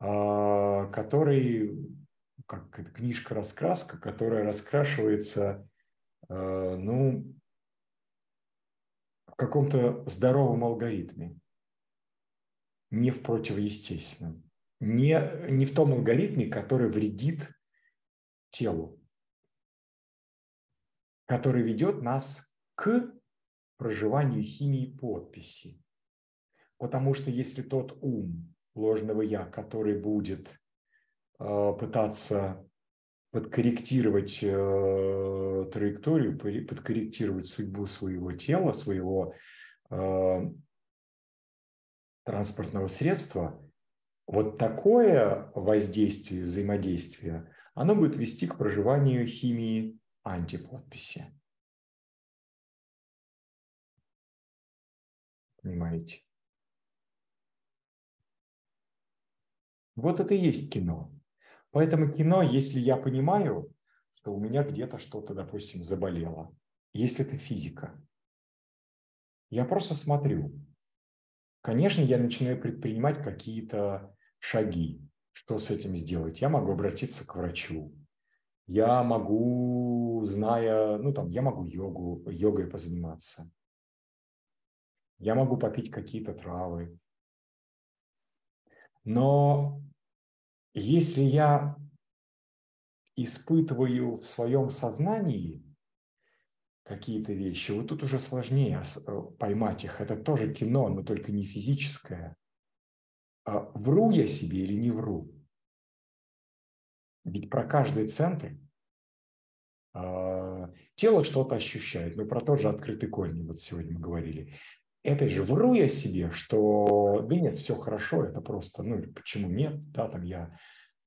а, который, как это книжка-раскраска, которая раскрашивается, а, ну, в каком-то здоровом алгоритме. Не в противоестественном, не, не в том алгоритме, который вредит телу, который ведет нас к проживанию химии подписи. Потому что если тот ум ложного я, который будет э, пытаться подкорректировать э, траекторию, подкорректировать судьбу своего тела, своего э, транспортного средства, вот такое воздействие, взаимодействие, оно будет вести к проживанию химии антиподписи. Понимаете? Вот это и есть кино. Поэтому кино, если я понимаю, что у меня где-то что-то, допустим, заболело, если это физика, я просто смотрю, конечно, я начинаю предпринимать какие-то шаги. Что с этим сделать? Я могу обратиться к врачу. Я могу, зная, ну там, я могу йогу, йогой позаниматься. Я могу попить какие-то травы. Но если я испытываю в своем сознании какие-то вещи. Вот тут уже сложнее э, поймать их. Это тоже кино, но только не физическое. А вру я себе или не вру? Ведь про каждый центр а, тело что-то ощущает. Мы про тот же открытый корень вот сегодня мы говорили. И опять же, вру я себе, что да нет, все хорошо, это просто, ну почему нет, да, там я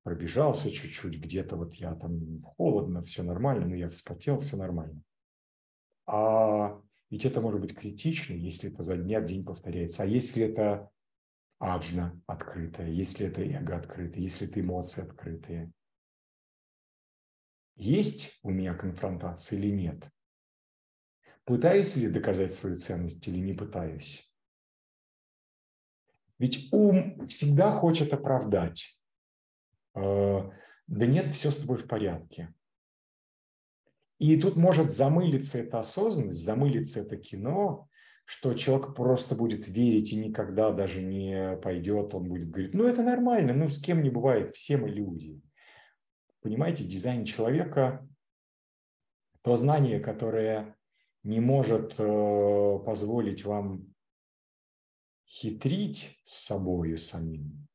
пробежался чуть-чуть, где-то вот я там холодно, все нормально, но я вспотел, все нормально. А ведь это может быть критично, если это за дня в день повторяется. А если это аджна открытая, если это эго открытое, если это эмоции открытые. Есть у меня конфронтация или нет? Пытаюсь ли доказать свою ценность или не пытаюсь? Ведь ум всегда хочет оправдать. Э, да нет, все с тобой в порядке. И тут может замылиться эта осознанность, замылиться это кино, что человек просто будет верить и никогда даже не пойдет, он будет говорить, ну это нормально, ну с кем не бывает, все мы люди. Понимаете, дизайн человека, то знание, которое не может э, позволить вам хитрить с собою самим,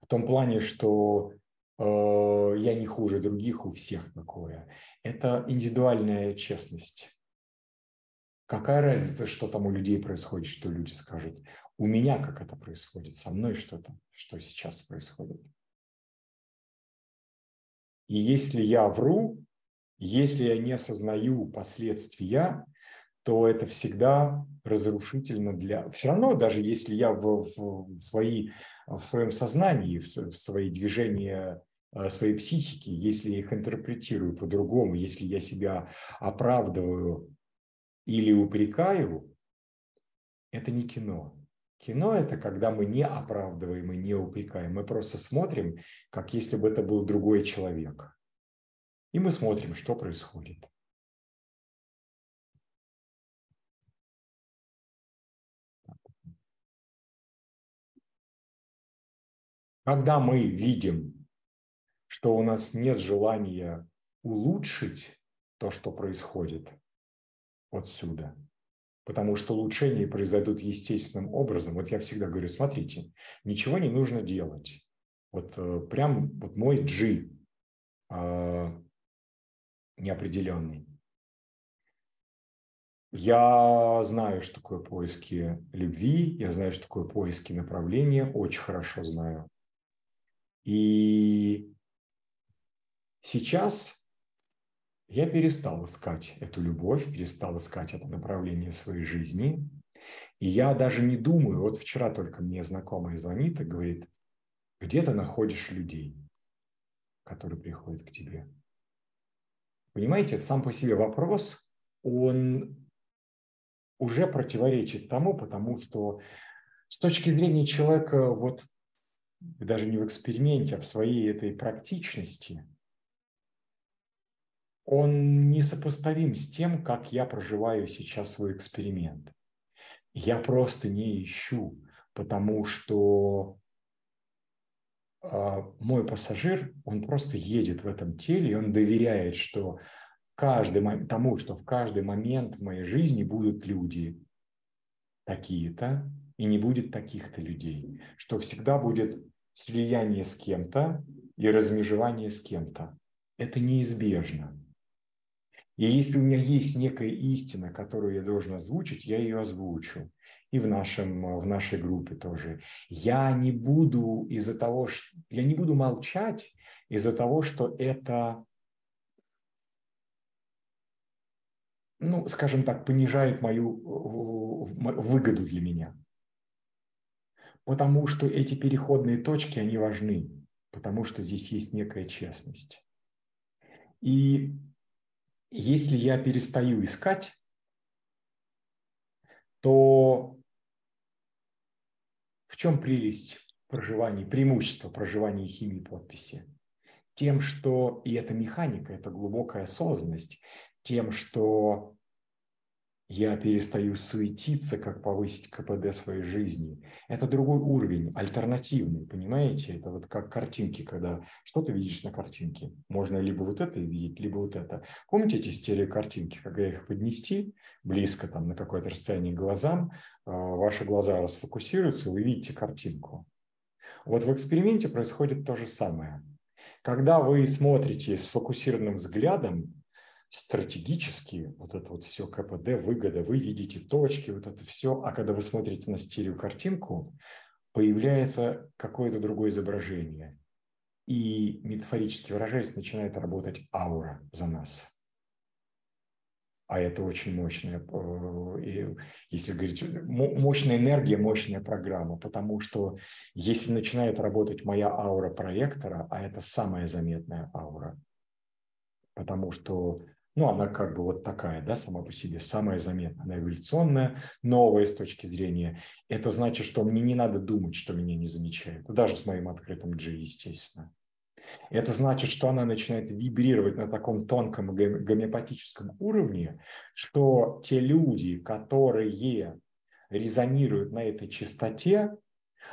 в том плане, что Э, я не хуже других, у всех такое. Это индивидуальная честность. Какая разница, что там у людей происходит, что люди скажут. У меня как это происходит, со мной что-то, что сейчас происходит. И если я вру, если я не осознаю последствия, то это всегда разрушительно для... Все равно, даже если я в, в, свои, в своем сознании, в, в свои движения э, своей психики, если я их интерпретирую по-другому, если я себя оправдываю или упрекаю, это не кино. Кино – это когда мы не оправдываем и не упрекаем. Мы просто смотрим, как если бы это был другой человек. И мы смотрим, что происходит. Когда мы видим, что у нас нет желания улучшить то, что происходит отсюда, потому что улучшения произойдут естественным образом. Вот я всегда говорю, смотрите, ничего не нужно делать. Вот э, прям вот мой G э, неопределенный. Я знаю, что такое поиски любви, я знаю, что такое поиски направления, очень хорошо знаю. И сейчас я перестал искать эту любовь, перестал искать это направление своей жизни. И я даже не думаю, вот вчера только мне знакомая звонит и говорит, где ты находишь людей, которые приходят к тебе. Понимаете, сам по себе вопрос, он уже противоречит тому, потому что с точки зрения человека, вот даже не в эксперименте, а в своей этой практичности, он несопоставим с тем, как я проживаю сейчас свой эксперимент. Я просто не ищу, потому что мой пассажир, он просто едет в этом теле, и он доверяет, что каждый, тому, что в каждый момент в моей жизни будут люди такие-то, и не будет таких-то людей, что всегда будет слияние с кем-то и размежевание с кем-то. Это неизбежно. И если у меня есть некая истина, которую я должен озвучить, я ее озвучу. И в, нашем, в нашей группе тоже. Я не буду из-за того, что я не буду молчать из-за того, что это ну, скажем так, понижает мою выгоду для меня. Потому что эти переходные точки, они важны, потому что здесь есть некая честность. И если я перестаю искать, то в чем прелесть проживания, преимущество проживания химии подписи? Тем, что и эта механика, это глубокая осознанность, тем, что я перестаю суетиться, как повысить КПД своей жизни. Это другой уровень, альтернативный, понимаете? Это вот как картинки, когда что ты видишь на картинке. Можно либо вот это видеть, либо вот это. Помните эти стереокартинки, когда их поднести близко там на какое-то расстояние к глазам, а, ваши глаза расфокусируются, вы видите картинку. Вот в эксперименте происходит то же самое. Когда вы смотрите сфокусированным взглядом, стратегически вот это вот все КПД, выгода, вы видите точки, вот это все, а когда вы смотрите на стереокартинку, появляется какое-то другое изображение. И метафорически выражаясь, начинает работать аура за нас. А это очень мощная, э, если говорить, мощная энергия, мощная программа, потому что если начинает работать моя аура проектора, а это самая заметная аура, потому что ну, она как бы вот такая, да, сама по себе, самая заметная, она эволюционная, новая с точки зрения. Это значит, что мне не надо думать, что меня не замечают, ну, даже с моим открытым G, естественно. Это значит, что она начинает вибрировать на таком тонком гомеопатическом уровне, что те люди, которые резонируют на этой частоте,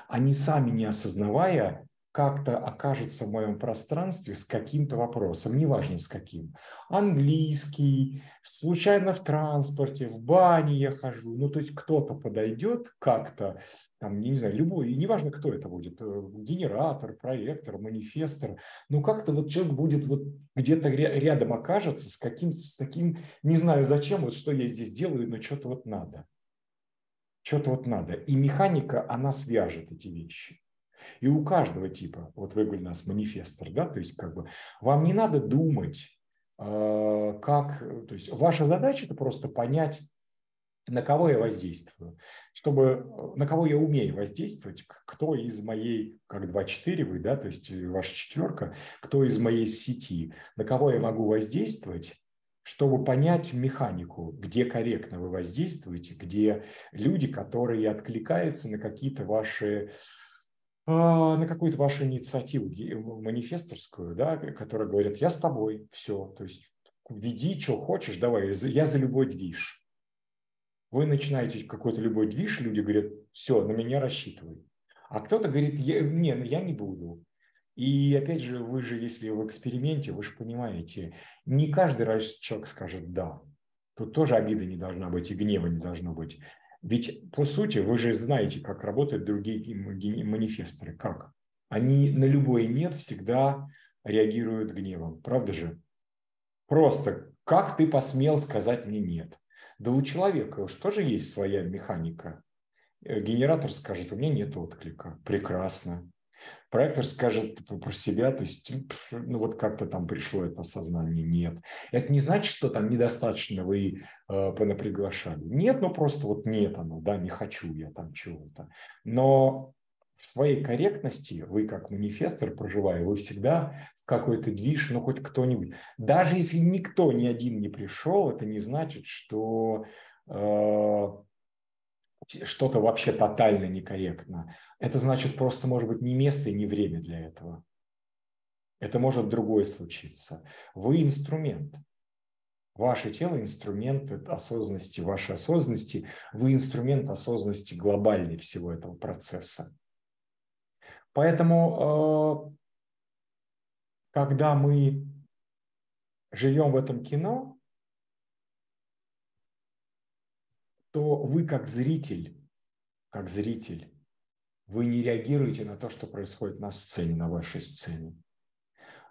они сами не осознавая, как-то окажется в моем пространстве с каким-то вопросом, неважно с каким. Английский, случайно в транспорте, в бане я хожу. Ну, то есть кто-то подойдет как-то, там, не знаю, любой, и неважно, кто это будет, э, генератор, проектор, манифестор, ну, как-то вот человек будет вот где-то рядом окажется с каким-то, с таким, не знаю зачем, вот что я здесь делаю, но что-то вот надо. Что-то вот надо. И механика, она свяжет эти вещи. И у каждого типа, вот вы говорили у нас манифестор, да, то есть как бы вам не надо думать, э, как, то есть ваша задача это просто понять, на кого я воздействую, чтобы э, на кого я умею воздействовать, кто из моей, как 2-4 вы, да, то есть ваша четверка, кто из моей сети, на кого я могу воздействовать, чтобы понять механику, где корректно вы воздействуете, где люди, которые откликаются на какие-то ваши на какую-то вашу инициативу манифесторскую, да, которая говорит, я с тобой, все, то есть веди, что хочешь, давай, я за любой движ. Вы начинаете какой-то любой движ, люди говорят, все, на меня рассчитывай. А кто-то говорит, не, ну я не буду. И опять же, вы же, если в эксперименте, вы же понимаете, не каждый раз человек скажет «да». Тут тоже обиды не должна быть и гнева не должно быть. Ведь, по сути, вы же знаете, как работают другие манифесторы. Как? Они на любой «нет» всегда реагируют гневом. Правда же? Просто как ты посмел сказать мне «нет»? Да у человека уж тоже есть своя механика. Э, генератор скажет, у меня нет отклика. Прекрасно. Проектор скажет про себя, то есть, ну вот как-то там пришло это осознание, нет. Это не значит, что там недостаточно вы э, понаприглашали. Нет, ну просто вот нет оно, да, не хочу я там чего-то. Но в своей корректности вы как манифестор, проживая, вы всегда в какой-то движ, ну хоть кто-нибудь. Даже если никто, ни один не пришел, это не значит, что э, что-то вообще тотально некорректно. Это значит просто, может быть, не место и не время для этого. Это может другое случиться. Вы инструмент. Ваше тело – инструмент осознанности, вашей осознанности. Вы инструмент осознанности глобальной всего этого процесса. Поэтому, э, когда мы живем в этом кино, то вы как зритель, как зритель, вы не реагируете на то, что происходит на сцене, на вашей сцене.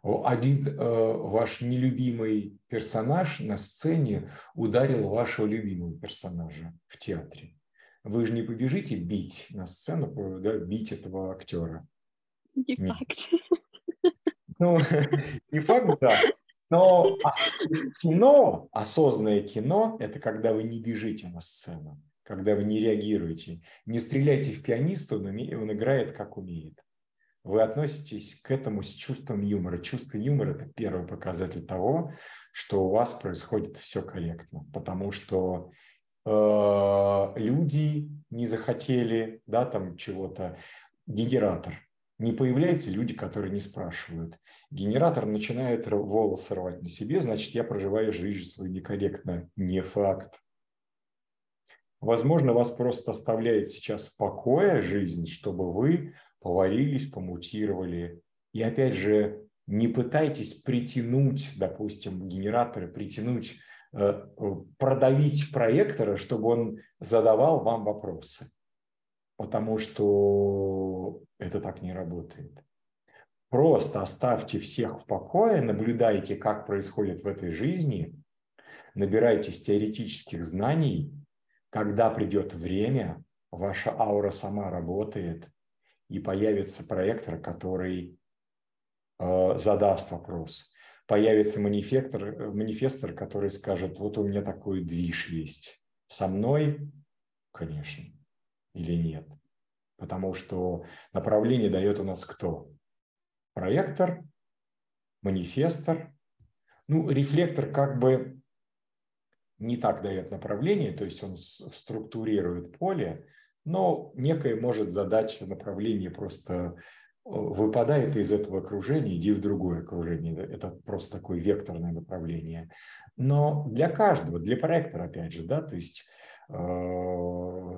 Один э, ваш нелюбимый персонаж на сцене ударил вашего любимого персонажа в театре. Вы же не побежите бить на сцену, да, бить этого актера. Не факт. Ну, *laughs* не факт, да. Но кино, осознанное кино, это когда вы не бежите на сцену, когда вы не реагируете. Не стреляйте в пианиста, он, он играет как умеет. Вы относитесь к этому с чувством юмора. Чувство юмора – это первый показатель того, что у вас происходит все корректно. Потому что э, люди не захотели да, там чего-то. Генератор – не появляются люди, которые не спрашивают. Генератор начинает волосы рвать на себе, значит, я проживаю жизнь свою некорректно. Не факт. Возможно, вас просто оставляет сейчас в покое жизнь, чтобы вы поварились, помутировали. И опять же, не пытайтесь притянуть, допустим, генераторы, притянуть, э, продавить проектора, чтобы он задавал вам вопросы потому что это так не работает. Просто оставьте всех в покое, наблюдайте, как происходит в этой жизни, набирайтесь теоретических знаний, когда придет время, ваша аура сама работает, и появится проектор, который э, задаст вопрос. Появится манифестор, манифестор, который скажет, вот у меня такой движ есть. Со мной, конечно или нет. Потому что направление дает у нас кто? Проектор, манифестор. Ну, рефлектор как бы не так дает направление, то есть он структурирует поле, но некое может задать направление просто э, выпадает из этого окружения, иди в другое окружение. Это просто такое векторное направление. Но для каждого, для проектора, опять же, да, то есть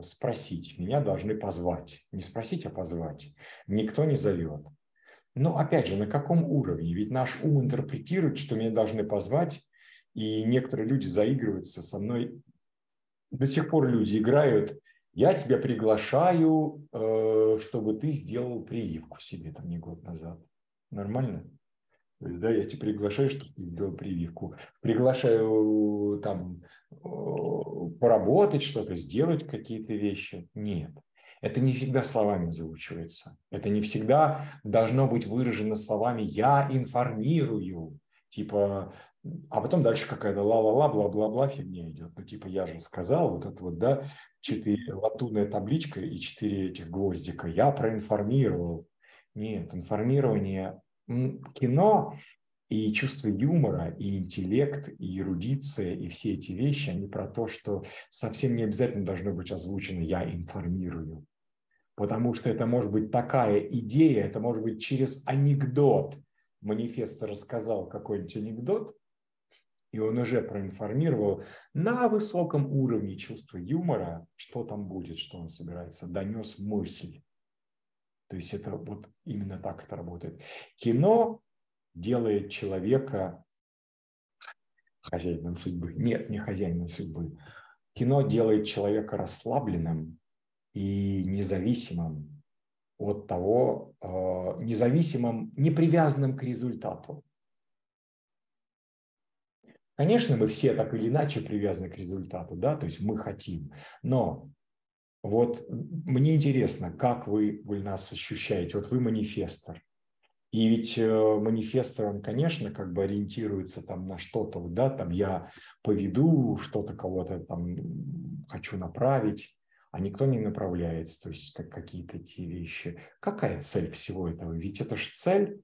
спросить, меня должны позвать. Не спросить, а позвать. Никто не зовет. Но опять же, на каком уровне? Ведь наш ум интерпретирует, что меня должны позвать, и некоторые люди заигрываются со мной. До сих пор люди играют, я тебя приглашаю, э, чтобы ты сделал прививку себе там не год назад. Нормально? То есть, да, я тебя приглашаю, чтобы ты сделал прививку. Приглашаю там поработать что-то, сделать какие-то вещи. Нет. Это не всегда словами заучивается. Это не всегда должно быть выражено словами «я информирую». Типа, а потом дальше какая-то ла-ла-ла, бла-бла-бла фигня идет. Ну, типа, я же сказал, вот это вот, да, четыре латунная табличка и четыре этих гвоздика. Я проинформировал. Нет, информирование кино и чувство юмора, и интеллект, и эрудиция, и все эти вещи, они про то, что совсем не обязательно должно быть озвучено «я информирую». Потому что это может быть такая идея, это может быть через анекдот. Манифест рассказал какой-нибудь анекдот, и он уже проинформировал на высоком уровне чувства юмора, что там будет, что он собирается, донес мысль. То есть это вот именно так это работает. Кино делает человека хозяином судьбы. Нет, не хозяином судьбы. Кино делает человека расслабленным и независимым от того, э, независимым, не привязанным к результату. Конечно, мы все так или иначе привязаны к результату, да, то есть мы хотим, но вот мне интересно, как вы, вы нас ощущаете, вот вы манифестор, и ведь э, манифестор, он, конечно, как бы ориентируется там на что-то, да, там я поведу что-то кого-то там хочу направить, а никто не направляется, то есть как какие-то те вещи. Какая цель всего этого? Ведь это же цель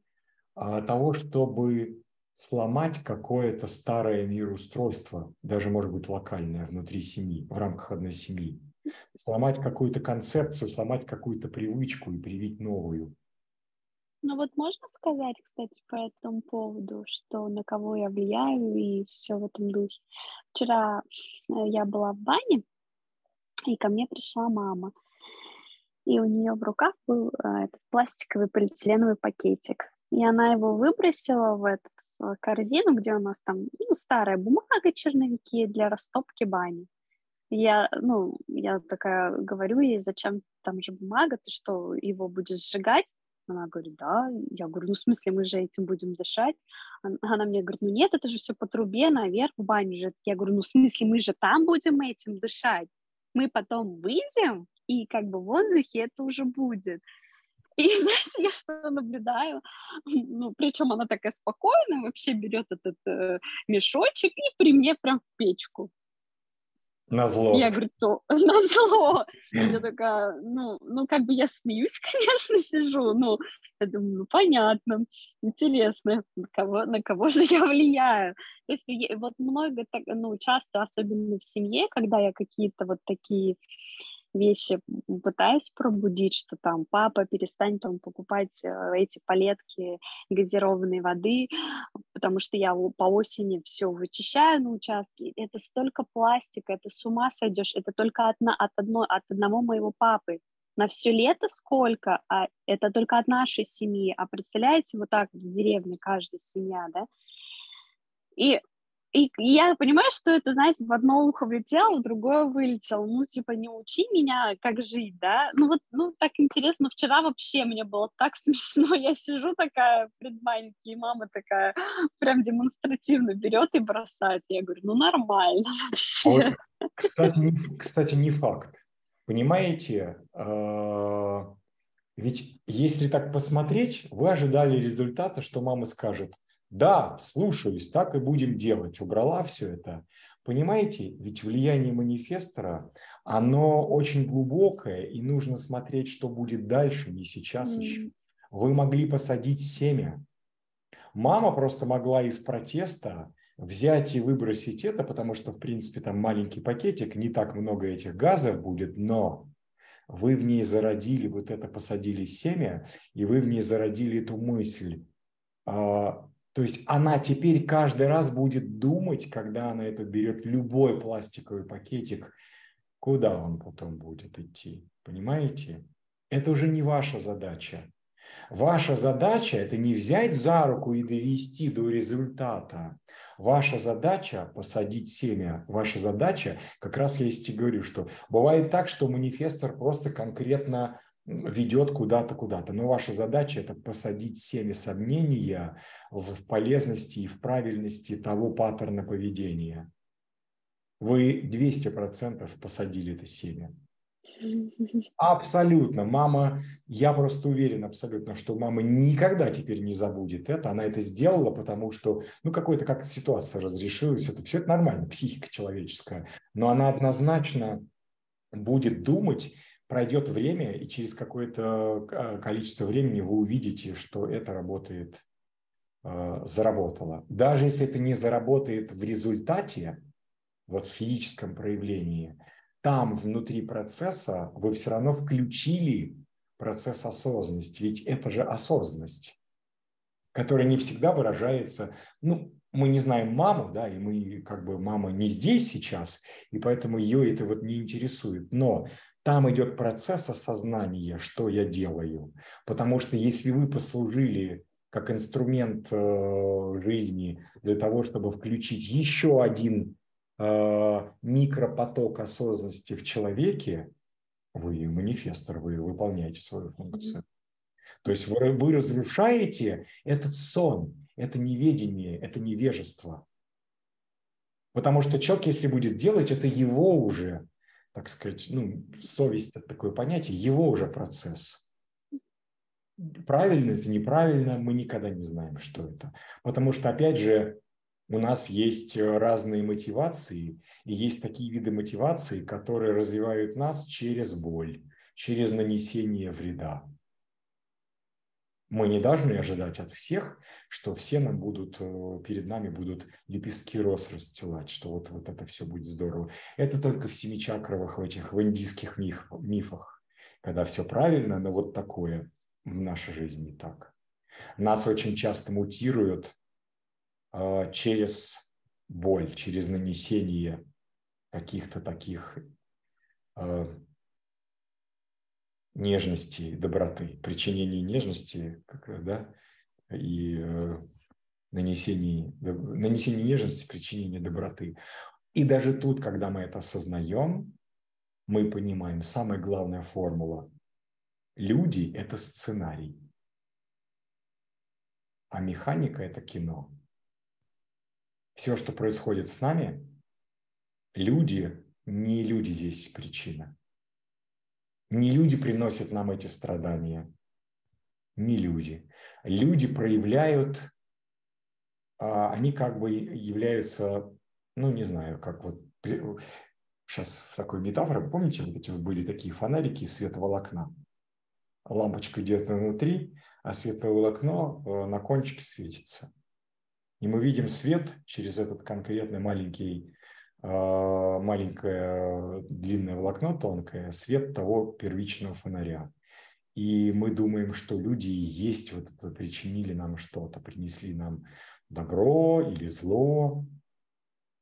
а, того, чтобы сломать какое-то старое мироустройство, даже, может быть, локальное внутри семьи, в рамках одной семьи. Сломать какую-то концепцию, сломать какую-то привычку и привить новую. Ну вот можно сказать, кстати, по этому поводу, что на кого я влияю и все в этом духе. Вчера э, я была в бане, и ко мне пришла мама. И у нее в руках был э, этот пластиковый полиэтиленовый пакетик. И она его выбросила в эту корзину, где у нас там ну, старая бумага, черновики для растопки бани. Я, ну, я такая говорю ей, зачем там же бумага, ты что, его будешь сжигать? Она говорит, да. Я говорю, ну, в смысле, мы же этим будем дышать? Она мне говорит, ну, нет, это же все по трубе наверх в бане же. Я говорю, ну, в смысле, мы же там будем этим дышать? Мы потом выйдем, и как бы в воздухе это уже будет. И *laughs* знаете, я что наблюдаю? Ну, причем она такая спокойная, вообще берет этот э, мешочек и при мне прям в печку. На зло. Я говорю, то, *laughs* на зло. Я такая, ну, ну, как бы я смеюсь, *laughs* конечно, сижу, ну, я думаю, ну, понятно, интересно, на кого, на кого же я влияю. То есть вот много, ну, часто, особенно в семье, когда я какие-то вот такие вещи пытаюсь пробудить, что там папа перестань там покупать э, эти палетки газированной воды, потому что я по осени все вычищаю на участке. Это столько пластика, это с ума сойдешь, это только одна, от, одной, от одного моего папы. На все лето сколько, а это только от нашей семьи. А представляете, вот так в деревне каждая семья, да? И и я понимаю, что это, знаете, в одно ухо влетело, в другое вылетело. Ну, типа, не учи меня, как жить, да? Ну, вот, ну, так интересно. Вчера вообще мне было так *laughs* смешно. Я сижу такая пред маленький, и мама такая *gasps* прям демонстративно берет и бросает. Я говорю, ну, нормально *laughs* вообще. Вот, кстати, не, кстати, не факт. Понимаете, а, ведь если так посмотреть, вы ожидали результата, что мама скажет – да, слушаюсь, так и будем делать. Убрала все это. Понимаете, ведь влияние манифестора, оно очень глубокое, и нужно смотреть, что будет дальше, не сейчас mm. еще. Вы могли посадить семя. Мама просто могла из протеста взять и выбросить это, потому что, в принципе, там маленький пакетик, не так много этих газов будет, но вы в ней зародили, вот это посадили семя, и вы в ней зародили эту мысль, а, то есть она теперь каждый раз будет думать, когда она это берет, любой пластиковый пакетик, куда он потом будет идти. Понимаете? Это уже не ваша задача. Ваша задача – это не взять за руку и довести до результата. Ваша задача – посадить семя. Ваша задача, как раз я и говорю, что бывает так, что манифестор просто конкретно ведет куда-то, куда-то. Но ваша задача – это посадить семя сомнения в полезности и в правильности того паттерна поведения. Вы 200% посадили это семя. Абсолютно. Мама, я просто уверен абсолютно, что мама никогда теперь не забудет это. Она это сделала, потому что, ну, какой-то как ситуация разрешилась. Это все это нормально, психика человеческая. Но она однозначно будет думать пройдет время, и через какое-то а, количество времени вы увидите, что это работает, а, заработало. Даже если это не заработает в результате, вот в физическом проявлении, там внутри процесса вы все равно включили процесс осознанности, ведь это же осознанность, которая не всегда выражается, ну, мы не знаем маму, да, и мы как бы мама не здесь сейчас, и поэтому ее это вот не интересует. Но там идет процесс осознания, что я делаю. Потому что если вы послужили как инструмент э, жизни для того, чтобы включить еще один э, микропоток осознанности в человеке, вы манифестор, вы выполняете свою функцию. То есть вы, вы разрушаете этот сон, это неведение, это невежество. Потому что человек, если будет делать, это его уже, так сказать, ну, совесть – это такое понятие, его уже процесс. Правильно это, неправильно, мы никогда не знаем, что это. Потому что, опять же, у нас есть разные мотивации, и есть такие виды мотивации, которые развивают нас через боль, через нанесение вреда мы не должны ожидать от всех, что все нам будут, э, перед нами будут лепестки роз расстилать, что вот, вот это все будет здорово. Это только в семичакровых, в этих, в индийских миф, мифах, когда все правильно, но вот такое в нашей жизни не так. Нас очень часто мутируют э, через боль, через нанесение каких-то таких э, нежности, доброты, причинении нежности, да, и э, нанесении, нанесении нежности, причинении доброты. И даже тут, когда мы это осознаем, мы понимаем, самая главная формула. Люди – это сценарий, а механика – это кино. Все, что происходит с нами, люди, не люди здесь причина. Не люди приносят нам эти страдания, не люди. Люди проявляют, а, они как бы являются, ну не знаю, как вот сейчас в такой метафоре, помните, вот эти были такие фонарики из световолокна. Лампочка идет внутри, а световолокно э, на кончике светится. И мы видим свет через этот конкретный маленький маленькое длинное волокно тонкое, свет того первичного фонаря. И мы думаем, что люди есть вот это, причинили нам что-то, принесли нам добро или зло.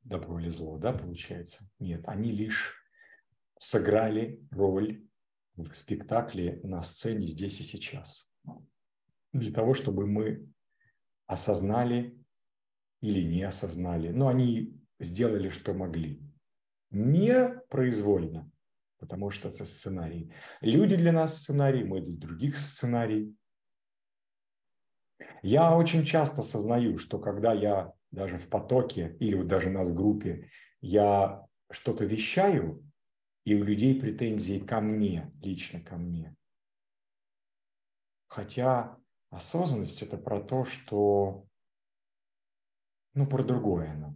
Добро или зло, да, получается? Нет, они лишь сыграли роль в спектакле на сцене здесь и сейчас. Для того, чтобы мы осознали или не осознали. Но они сделали, что могли. Не произвольно, потому что это сценарий. Люди для нас сценарий, мы для других сценарий. Я очень часто осознаю, что когда я даже в потоке или вот даже у нас в группе, я что-то вещаю, и у людей претензии ко мне, лично ко мне. Хотя осознанность – это про то, что, ну, про другое она.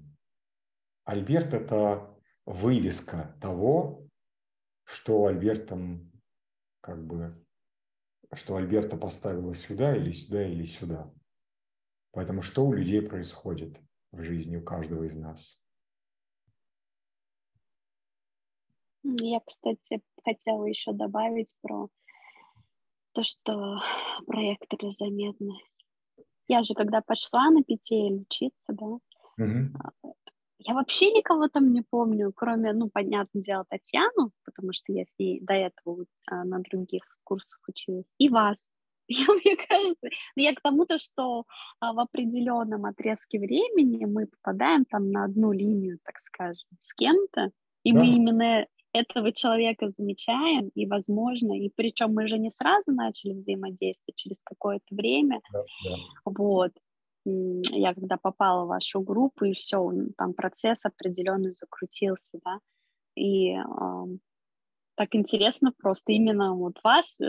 Альберт – это вывеска того, что Альбертом как бы что Альберта поставила сюда или сюда или сюда. Поэтому что у людей происходит в жизни у каждого из нас? Я, кстати, хотела еще добавить про то, что проекторы заметны. Я же, когда пошла на PTL учиться, да, угу. Я вообще никого там не помню, кроме, ну, понятное дело, Татьяну, потому что я с ней до этого а, на других курсах училась, и вас. *laughs* Я, мне кажется, я к тому-то, что а, в определенном отрезке времени мы попадаем там на одну линию, так скажем, с кем-то, и да. мы именно этого человека замечаем, и, возможно, и причем мы же не сразу начали взаимодействовать, через какое-то время, да, да. вот, я когда попала в вашу группу, и все, там процесс определенный закрутился, да, и э, так интересно просто именно вот вас, э,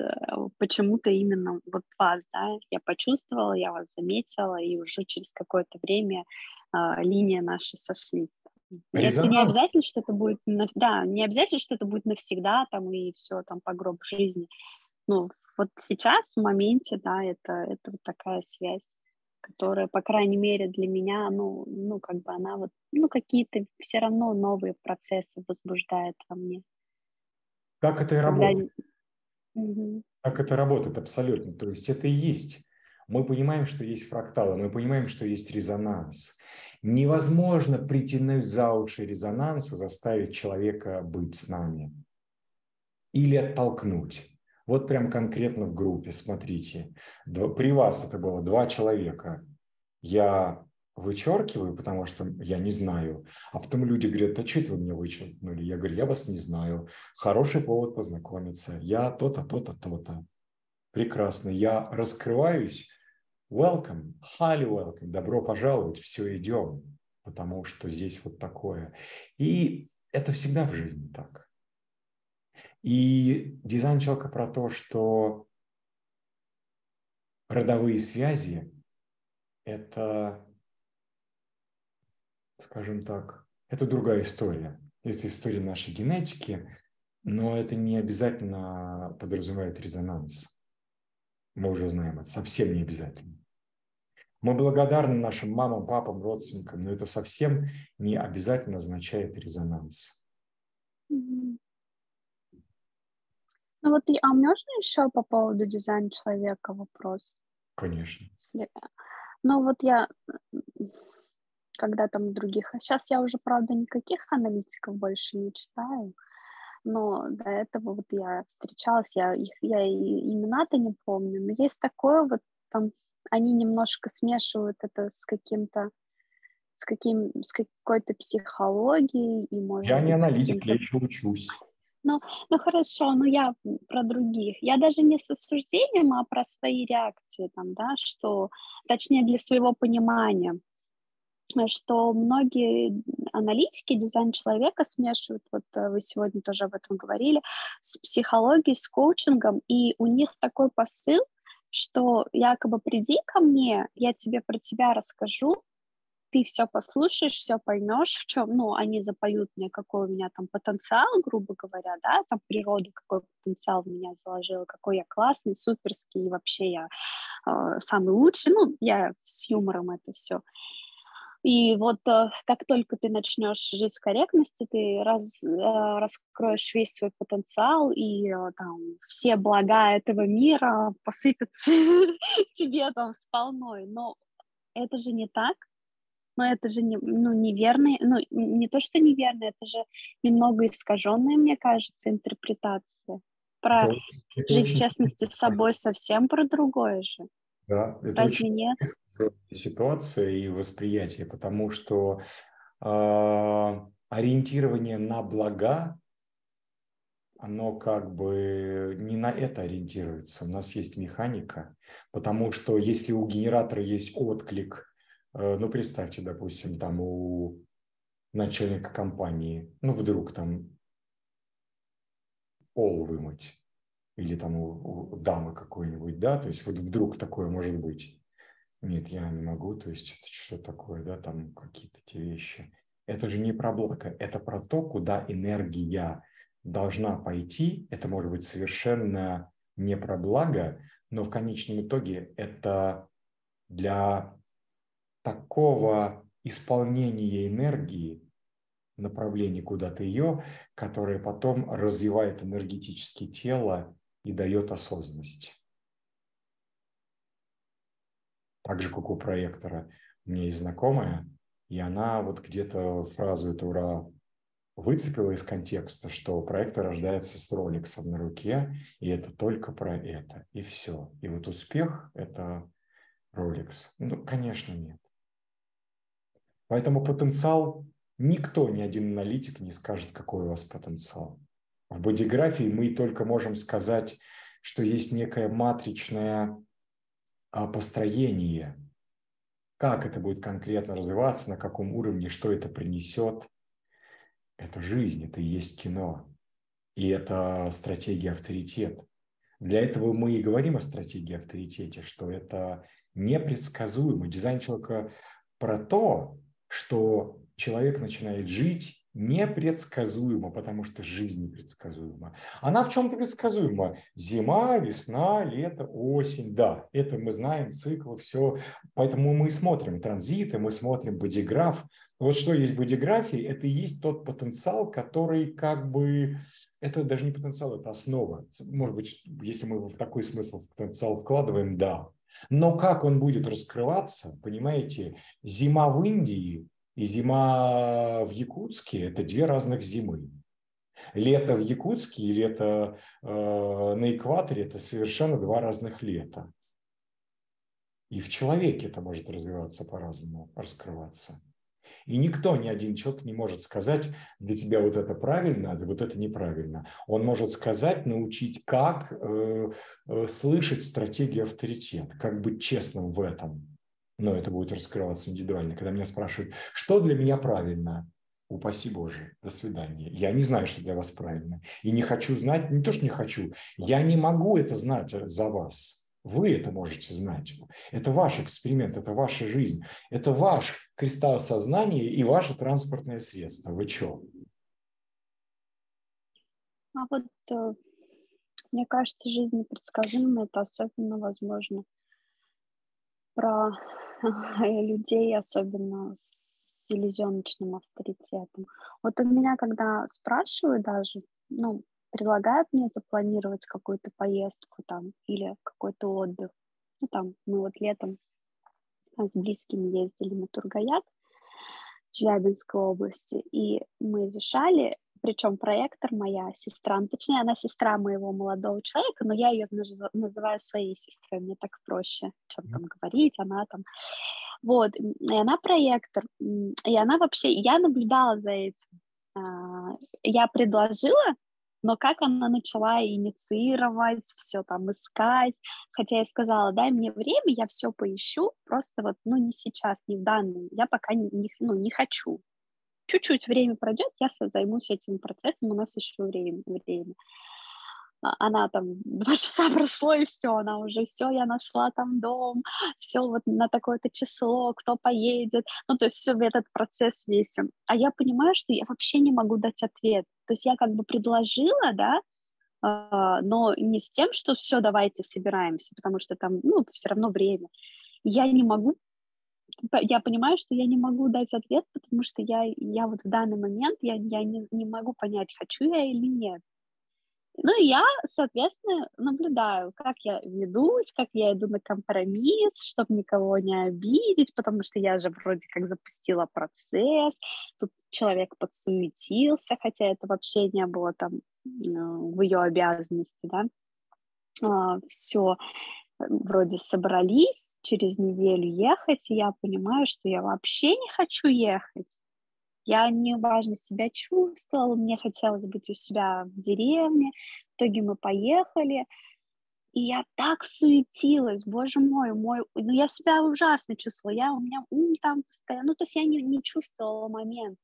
почему-то именно вот вас, да, я почувствовала, я вас заметила, и уже через какое-то время э, линия наши сошлись. Это не обязательно, что это будет, да, не обязательно, что это будет навсегда там и все там по гроб жизни. Ну, вот сейчас, в моменте, да, это, это вот такая связь которая, по крайней мере, для меня, ну, ну, как бы она вот, ну, какие-то все равно новые процессы возбуждает во мне. Так это и Когда... работает. Угу. Так это работает абсолютно. То есть это и есть. Мы понимаем, что есть фракталы, мы понимаем, что есть резонанс. Невозможно притянуть за уши резонанс и заставить человека быть с нами. Или оттолкнуть. Вот прям конкретно в группе, смотрите. При вас это было два человека. Я вычеркиваю, потому что я не знаю. А потом люди говорят, а что это вы меня вычеркнули? Я говорю, я вас не знаю. Хороший повод познакомиться. Я то-то, то-то, то-то. Прекрасно. Я раскрываюсь. Welcome, highly welcome. Добро пожаловать. Все, идем. Потому что здесь вот такое. И это всегда в жизни так. И дизайн человека про то, что родовые связи – это скажем так, это другая история. Это история нашей генетики, но это не обязательно подразумевает резонанс. Мы уже знаем, это совсем не обязательно. Мы благодарны нашим мамам, папам, родственникам, но это совсем не обязательно означает резонанс. Ну вот, а можно еще по поводу дизайна человека вопрос? Конечно. Ну вот я когда там других. А сейчас я уже, правда, никаких аналитиков больше не читаю, но до этого вот я встречалась, я их, я и имена-то не помню, но есть такое вот там, они немножко смешивают это с каким-то с, каким, с какой-то психологией и может Я не аналитик, я еще учусь. Ну, ну хорошо, но я про других. Я даже не с осуждением, а про свои реакции там, да, что, точнее, для своего понимания что многие аналитики дизайн человека смешивают, вот э, вы сегодня тоже об этом говорили, с психологией, с коучингом, и у них такой посыл, что якобы приди ко мне, я тебе про тебя расскажу, ты все послушаешь, все поймешь, в чем, ну, они запоют мне, какой у меня там потенциал, грубо говоря, да, там природа, какой потенциал в меня заложила, какой я классный, суперский, и вообще я э, самый лучший, ну, я с юмором это все. И вот э, как только ты начнешь жить в корректности, ты раз, э, раскроешь весь свой потенциал, и э, там все блага этого мира посыпятся *laughs* тебе там сполной. Но это же не так. Но это же не, ну, неверный, ну, не то, что неверно, это же немного искаженная, мне кажется, интерпретация. Про это, это жить в честности с собой совсем про другое же. Да, это Разве очень нет? ситуация и восприятие, потому что э, ориентирование на блага, оно как бы не на это ориентируется. У нас есть механика, потому что если у генератора есть отклик, ну представьте, допустим, там у начальника компании, ну вдруг там пол вымыть, или там у, у дамы какой-нибудь, да, то есть вот вдруг такое может быть. Нет, я не могу, то есть это что такое, да, там какие-то те вещи. Это же не про благо, это про то, куда энергия должна пойти. Это может быть совершенно не про благо, но в конечном итоге это для такого исполнения энергии, направления куда-то ее, которое потом развивает энергетически тело и дает осознанность. Так же, как у проектора. У меня есть знакомая, и она вот где-то фразу эту выцепила из контекста, что проектор рождается с роликсом на руке, и это только про это, и все. И вот успех – это Rolex. Ну, конечно, нет. Поэтому потенциал, никто, ни один аналитик не скажет, какой у вас потенциал. В бодиграфии мы только можем сказать, что есть некое матричное а, построение, как это будет конкретно развиваться, на каком уровне, что это принесет. Это жизнь, это и есть кино. И это стратегия авторитет. Для этого мы и говорим о стратегии авторитете, что это непредсказуемо. Дизайн человека про то, что человек начинает жить непредсказуемо, потому что жизнь непредсказуема. Она в чем-то предсказуема. Зима, весна, лето, осень. Да, это мы знаем, цикл, все. Поэтому мы смотрим транзиты, мы смотрим бодиграф. Вот что есть бодиграфии, это и есть тот потенциал, который как бы... Это даже не потенциал, это основа. Может быть, если мы в такой смысл в потенциал вкладываем, да. Но как он будет раскрываться, понимаете, зима в Индии и зима в Якутске – это две разных зимы. Лето в Якутске и лето э, на экваторе – это совершенно два разных лета. И в человеке это может развиваться по-разному, раскрываться. И никто, ни один человек не может сказать, для тебя вот это правильно, а вот это неправильно. Он может сказать, научить, как э, э, слышать стратегию авторитет, как быть честным в этом. Но это будет раскрываться индивидуально. Когда меня спрашивают, что для меня правильно, упаси Боже, до свидания. Я не знаю, что для вас правильно. И не хочу знать, не то, что не хочу, я не могу это знать за вас. Вы это можете знать. Это ваш эксперимент, это ваша жизнь, это ваш кристалл сознания и ваше транспортное средство. Вы что? А вот э, мне кажется, жизнь непредсказуема, это особенно возможно про *laughs* людей, особенно с селезеночным авторитетом. Вот у меня, когда спрашивают даже, ну, предлагают мне запланировать какую-то поездку там или какой-то отдых. Ну, там мы вот летом с близкими ездили на Тургаяк в Челябинской области, и мы решали, причем проектор моя сестра, ну, точнее, она сестра моего молодого человека, но я ее называю своей сестрой, мне так проще, чем там говорить, она там... Вот, и она проектор, и она вообще, я наблюдала за этим. А, я предложила но как она начала инициировать, все там искать, хотя я сказала, дай мне время, я все поищу, просто вот, ну, не сейчас, не в данный, я пока не, ну, не хочу. Чуть-чуть время пройдет, я займусь этим процессом, у нас еще время. время. А, она там *laughs* два часа прошло, и все, она уже все, я нашла там дом, все вот на такое-то число, кто поедет, ну, то есть все этот процесс весь. А я понимаю, что я вообще не могу дать ответ. То есть я как бы предложила, да, а, но не с тем, что все, давайте собираемся, потому что там, ну, все равно время. Я не могу я понимаю, что я не могу дать ответ, потому что я, я вот в данный момент я, я не, не могу понять, хочу я или нет. Ну, и я, соответственно, наблюдаю, как я ведусь, как я иду на компромисс, чтобы никого не обидеть, потому что я же вроде как запустила процесс, тут человек подсуетился, хотя это вообще не было там ну, в ее обязанности, да. А, все, вроде собрались через неделю ехать, и я понимаю, что я вообще не хочу ехать. Я неважно себя чувствовала, мне хотелось быть у себя в деревне. В итоге мы поехали, и я так суетилась, боже мой, мой, ну я себя ужасно чувствовала, я у меня ум там постоянно, ну то есть я не, не чувствовала момент.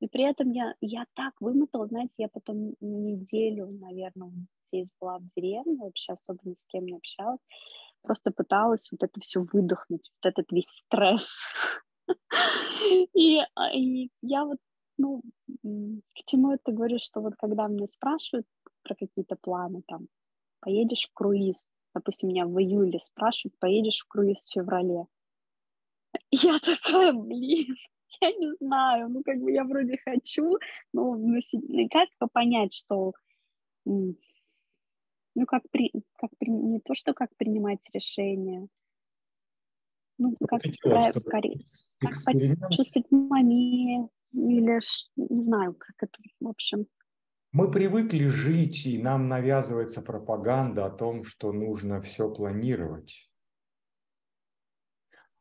И при этом я, я так вымотала, знаете, я потом неделю, наверное, здесь была в деревне, вообще особо ни с кем не общалась, просто пыталась вот это все выдохнуть, вот этот весь стресс. *laughs* И, а, и я вот, ну, к чему это говорю, что вот когда меня спрашивают про какие-то планы, там, поедешь в круиз, допустим, меня в июле спрашивают, поедешь в круиз в феврале. *laughs* Я такая, блин, *laughs* я не знаю, ну, как бы я вроде хочу, но ну, как понять, что, ну, как, при, как при, не то, что как принимать решение, ну, как, хотела, как, как почувствовать момент или не знаю, как это, в общем. Мы привыкли жить, и нам навязывается пропаганда о том, что нужно все планировать.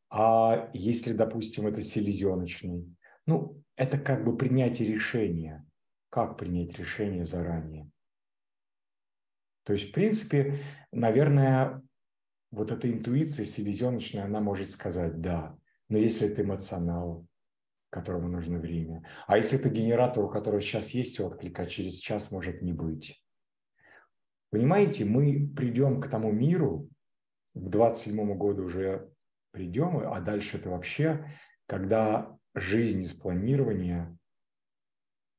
А если, допустим, это селезеночный, ну, это как бы принятие решения. Как принять решение заранее? То есть, в принципе, наверное, вот эта интуиция селезеночная, она может сказать «да». Но если это эмоционал, которому нужно время, а если это генератор, у которого сейчас есть отклик, а через час может не быть. Понимаете, мы придем к тому миру, к 27 году уже придем, а дальше это вообще, когда жизнь из планирования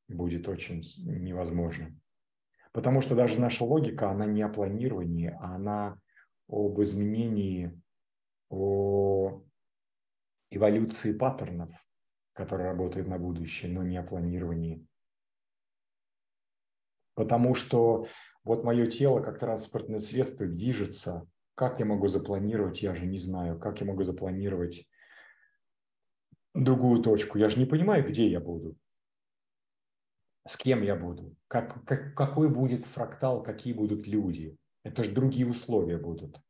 будет очень невозможна. Потому что даже наша логика, она не о планировании, а она об изменении, о эволюции паттернов, которые работают на будущее, но не о планировании. Потому что вот мое тело как транспортное средство движется. Как я могу запланировать, я же не знаю. Как я могу запланировать другую точку? Я же не понимаю, где я буду. с кем я буду, как, как, какой будет фрактал, какие будут люди. Это же другие условия будут.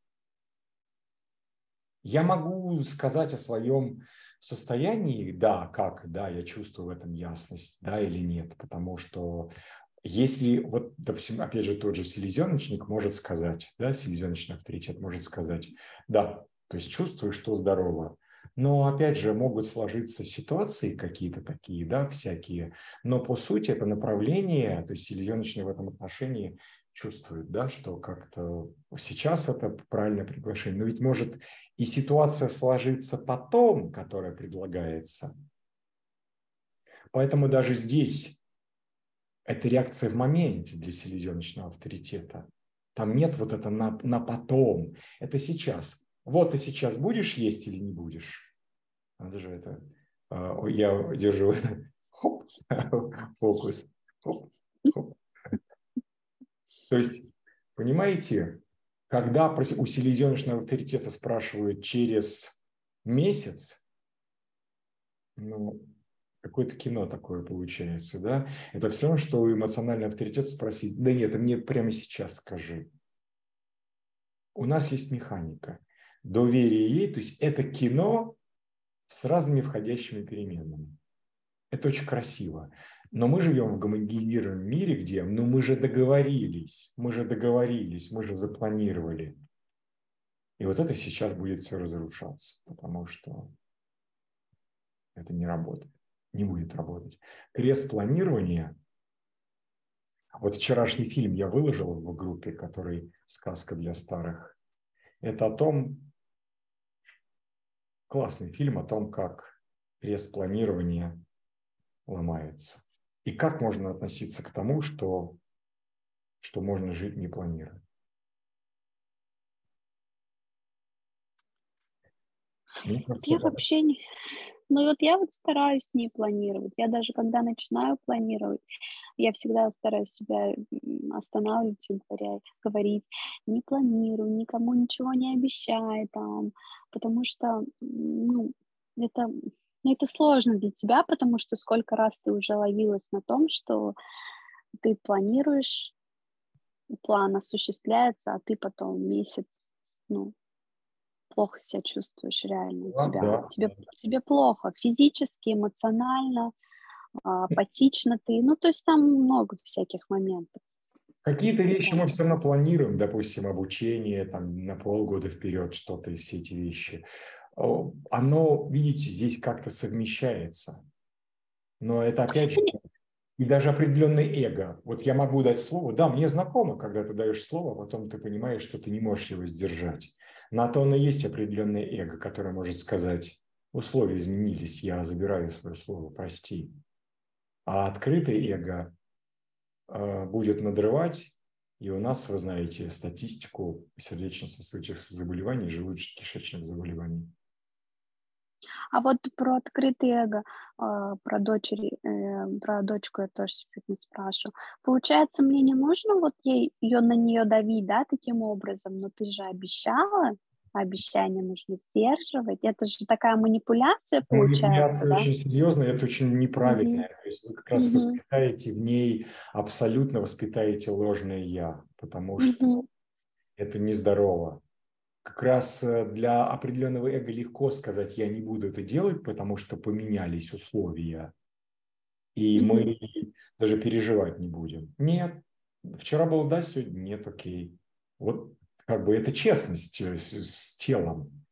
Я могу сказать о своем состоянии, да, как, да, я чувствую в этом ясность, да или нет, потому что если, вот, допустим, опять же, тот же селезеночник может сказать, да, селезеночный авторитет может сказать, да, то есть чувствую, что здорово, но, опять же, могут сложиться ситуации какие-то такие, да, всякие, но по сути это направление, то есть селезеночный в этом отношении чувствует, да, что как-то сейчас это правильное приглашение, но ведь может и ситуация сложиться потом, которая предлагается. Поэтому даже здесь это реакция в моменте для селезеночного авторитета. Там нет вот это на, на потом. Это сейчас. Вот ты сейчас будешь есть или не будешь? Надо же это. А, я держу *laughs* хоп, фокус. Хоп, хоп. То есть, понимаете, когда у селезеночного авторитета спрашивают через месяц, ну, какое-то кино такое получается, да? Это все равно, что у эмоционального авторитета спросить, да нет, мне прямо сейчас скажи. У нас есть механика. Доверие ей, то есть это кино с разными входящими переменными. Это очень красиво. Но мы живем в гомогенированном мире, где, ну мы же договорились, мы же договорились, мы же запланировали. И вот это сейчас будет все разрушаться, потому что это не работает, не будет работать. Крест планирования. Вот вчерашний фильм я выложил в группе, который «Сказка для старых». Это о том, классный фильм о том, как крест планирования ломается. И как можно относиться к тому, что, что можно жить не планируя? кажется, я вообще не... Ну вот я вот стараюсь не планировать. Я даже когда начинаю планировать, я всегда стараюсь себя останавливать и говоря, говорить, не планирую, никому ничего не обещай там, потому что, ну, это но это сложно для тебя, потому что сколько раз ты уже ловилась на том, что ты планируешь, план осуществляется, а ты потом месяц, ну, плохо себя чувствуешь реально. Да, тебя, да. Тебе, тебе плохо физически, эмоционально, а, апатично ты. Ну, то есть там много всяких моментов. Какие-то вещи мы все равно планируем, допустим, обучение там на полгода вперед, что-то и все эти вещи оно, видите, здесь как-то совмещается. Но это опять же и даже определенное эго. Вот я могу дать слово. Да, мне знакомо, когда ты даешь слово, а потом ты понимаешь, что ты не можешь его сдержать. На то оно есть определенное эго, которое может сказать, условия изменились, я забираю свое слово, прости. А открытое эго э, будет надрывать, и у нас, вы знаете, статистику сердечно-сосудистых заболеваний, желудочно-кишечных заболеваний. А вот про открытое эго, а, про дочери, э, про дочку я тоже сегодня спрашиваю. Получается, мне не нужно вот ей, ее на нее давить, да, таким образом, но ты же обещала, обещание нужно сдерживать. Это же такая манипуляция получается, Манипуляция да? очень серьезная, это очень неправильная. Mm-hmm. То есть вы как раз mm-hmm. воспитаете в ней, абсолютно воспитаете ложное «я», потому что mm-hmm. это нездорово как раз э, для определенного эго легко сказать, я не буду это делать, потому что поменялись условия, и mm-hmm. мы даже переживать не будем. Нет, вчера было да, сегодня нет, окей. Вот как бы это честность э, с, с телом.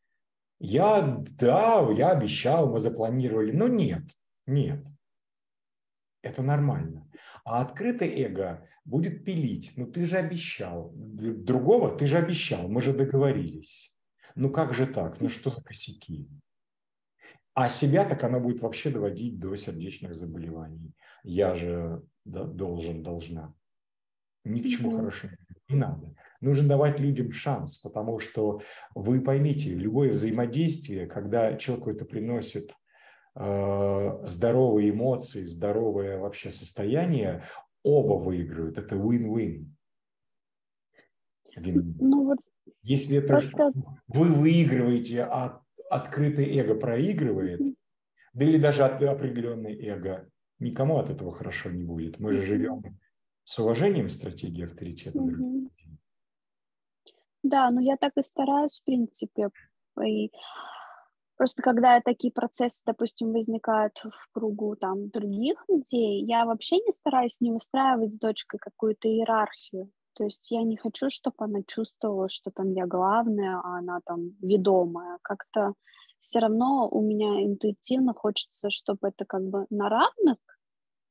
Я, да, я обещал, мы запланировали, но нет, нет. Это нормально. А открытое эго будет пилить. Ну ты же обещал. Другого ты же обещал, мы же договорились. Ну как же так? Ну что за косяки? А себя так она будет вообще доводить до сердечных заболеваний. Я же да, должен, должна. Ни к чему хорошему не надо. Нужно давать людям шанс, потому что вы поймите, любое взаимодействие, когда человек это приносит э, здоровые эмоции, здоровое вообще состояние, оба выигрывают. Это win-win. Ну, вот Если это просто... вы выигрываете, а открытое эго проигрывает, да или даже определенное эго никому от этого хорошо не будет. Мы же живем с уважением стратегии авторитета. Mm-hmm. Да, ну я так и стараюсь, в принципе. И просто когда такие процессы, допустим, возникают в кругу там других людей, я вообще не стараюсь не выстраивать с дочкой какую-то иерархию. То есть я не хочу, чтобы она чувствовала, что там я главная, а она там ведомая. Как-то все равно у меня интуитивно хочется, чтобы это как бы на равных.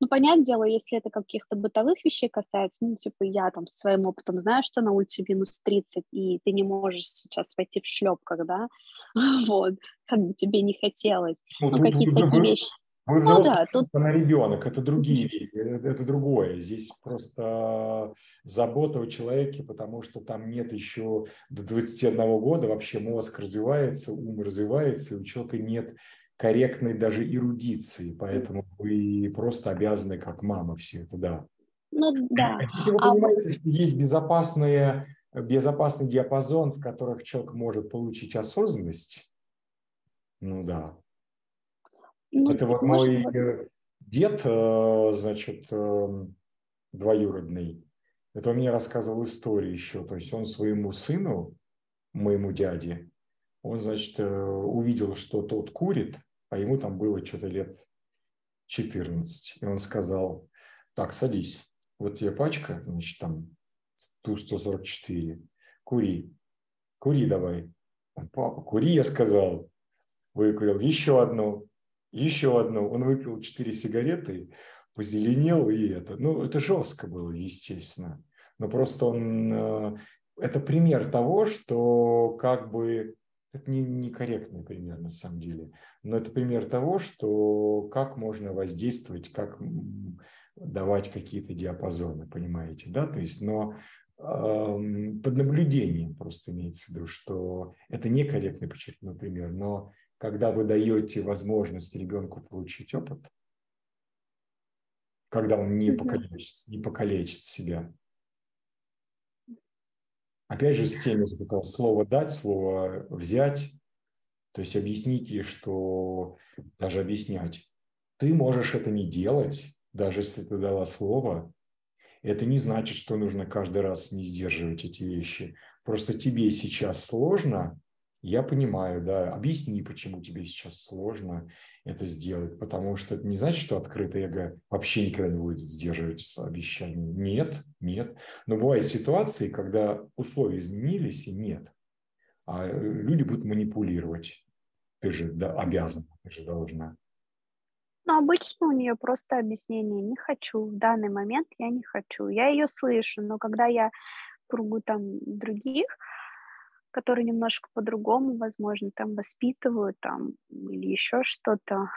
Ну, понятное дело, если это каких-то бытовых вещей касается, ну, типа, я там своим опытом знаю, что на улице минус 30, и ты не можешь сейчас войти в шлепках, да, *laughs* вот, как бы тебе не хотелось. Ну, ну какие-то такие вещи. Вы взрослый, ну, да, тут... она ребенок, это другие, это другое. Здесь просто забота о человеке, потому что там нет еще до 21 года вообще мозг развивается, ум развивается, и у человека нет корректной даже эрудиции, поэтому вы просто обязаны как мама все это, да. Ну да. Если вы а понимаете, что есть безопасные, безопасный диапазон, в которых человек может получить осознанность, ну да, ну, Это вот мой быть. дед, э, значит, э, двоюродный, это он мне рассказывал историю еще. То есть он своему сыну, моему дяде, он, значит, э, увидел, что тот курит, а ему там было что-то лет 14. И он сказал, так, садись, вот тебе пачка, значит, там Ту-144, кури, кури давай. Папа, кури, я сказал, выкурил, еще одну, еще одну. Он выпил четыре сигареты, позеленел и это. Ну, это жестко было, естественно. Но просто он... Э, это пример того, что как бы... Это не, некорректный пример на самом деле. Но это пример того, что как можно воздействовать, как давать какие-то диапазоны, понимаете, да? То есть, но под наблюдением просто имеется в виду, что это некорректный подчеркнутый пример, но когда вы даете возможность ребенку получить опыт, когда он не покалечит, не покалечит себя. Опять же, с теми же слово дать, слово взять, то есть объяснить ей, что даже объяснять, ты можешь это не делать, даже если ты дала слово, это не значит, что нужно каждый раз не сдерживать эти вещи. Просто тебе сейчас сложно, я понимаю, да, объясни, почему тебе сейчас сложно это сделать, потому что это не значит, что открытое эго вообще никогда не будет сдерживать обещания. Нет, нет. Но бывают ситуации, когда условия изменились и нет, а люди будут манипулировать. Ты же да, обязана, ты же должна. Но обычно у нее просто объяснение «не хочу», в данный момент я не хочу. Я ее слышу, но когда я кругу там других, которые немножко по-другому, возможно, там воспитывают там или еще что-то.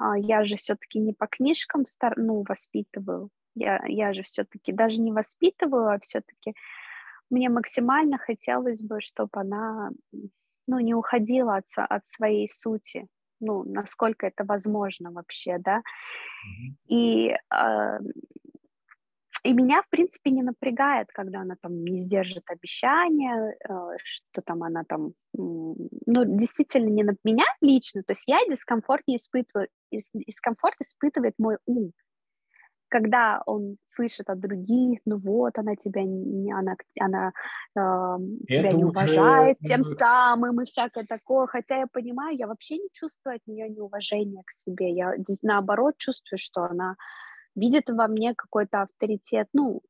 А я же все-таки не по книжкам стар, ну, воспитываю. Я, я же все-таки даже не воспитываю, а все-таки мне максимально хотелось бы, чтобы она ну, не уходила от, от своей сути, ну, насколько это возможно вообще, да. Mm-hmm. И э, и меня, в принципе, не напрягает, когда она там не сдержит обещания, э, что там она там, ну, действительно не на меня лично, то есть я дискомфорт не испытываю, дискомфорт испытывает мой ум, когда он слышит от других, ну вот, она тебя не, она, она э, тебя не уважает уже... тем самым и всякое такое, хотя я понимаю, я вообще не чувствую от нее неуважения к себе, я наоборот чувствую, что она видит во мне какой-то авторитет, ну,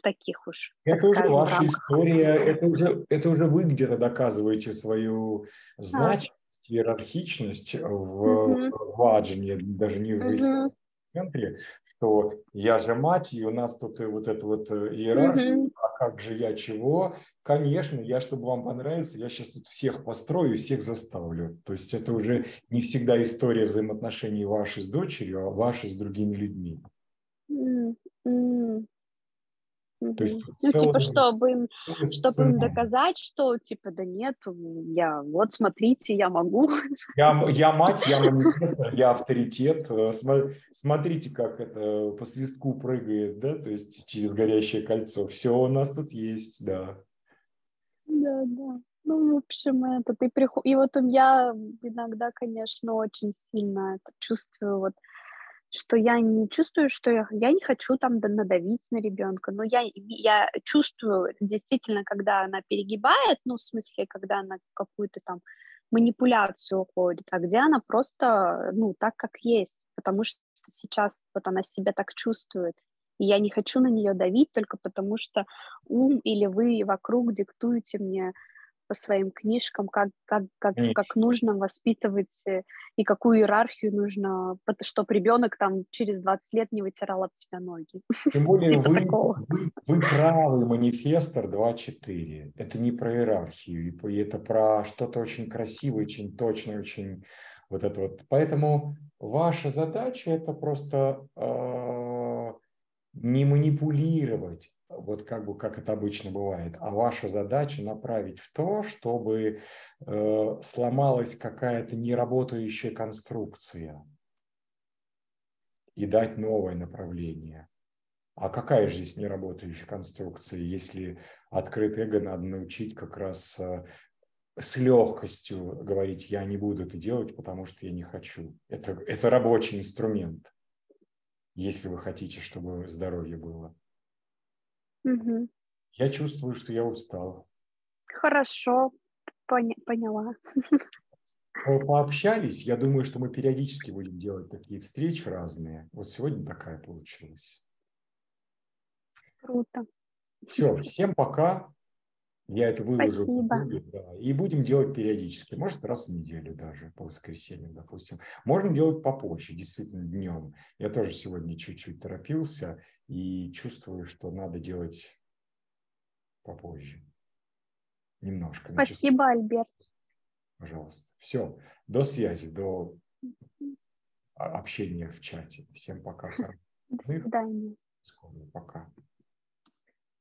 в таких уж. Это уже скажем, ваша история, это уже, это уже вы где-то доказываете свою значимость, а. иерархичность в, угу. в Аджине, даже не в угу. центре, что я же мать, и у нас тут и вот эта вот э, иерархия, угу. а как же я чего? Конечно, я, чтобы вам понравиться, я сейчас тут всех построю, всех заставлю. То есть это уже не всегда история взаимоотношений вашей с дочерью, а вашей с другими людьми. Mm-hmm. То есть, ну, целом, типа, чтобы им, чтобы им доказать, что, типа, да нет, я, вот, смотрите, я могу. Я, я *laughs* мать, я манифестор, я авторитет. Э, смотрите, как это по свистку прыгает, да, то есть через горящее кольцо. Все у нас тут есть, да. Да, да. Ну, в общем, это ты приход... И вот я иногда, конечно, очень сильно это чувствую, вот, что я не чувствую, что я, я не хочу там надавить на ребенка, но я, я чувствую действительно, когда она перегибает, ну, в смысле, когда она какую-то там манипуляцию уходит, а где она просто, ну, так, как есть, потому что сейчас вот она себя так чувствует, и я не хочу на нее давить только потому, что ум или вы вокруг диктуете мне по своим книжкам, как, как, как, как нужно воспитывать э, и какую иерархию нужно, чтобы ребенок там через 20 лет не вытирал об тебя ноги. Тем более типа вы, вы, вы правый манифестор 2.4. Это не про иерархию, и это про что-то очень красивое, очень точное, очень вот это вот. Поэтому ваша задача это просто э, не манипулировать, вот как бы как это обычно бывает, а ваша задача направить в то, чтобы э, сломалась какая-то неработающая конструкция и дать новое направление. А какая же здесь неработающая конструкция, если открытое эго надо научить как раз э, с легкостью говорить, я не буду это делать, потому что я не хочу. Это, это рабочий инструмент, если вы хотите, чтобы здоровье было. Угу. Я чувствую, что я устал. Хорошо, поня- поняла. Пообщались, я думаю, что мы периодически будем делать такие встречи разные. Вот сегодня такая получилась. Круто. Все, всем пока. Я это выложу. Спасибо. да, и будем делать периодически. Может, раз в неделю даже, по воскресеньям, допустим. Можно делать попозже, действительно, днем. Я тоже сегодня чуть-чуть торопился и чувствую, что надо делать попозже. Немножко. Спасибо, Значит, Альберт. Пожалуйста. Все. До связи, до общения в чате. Всем пока. До свидания. Пока.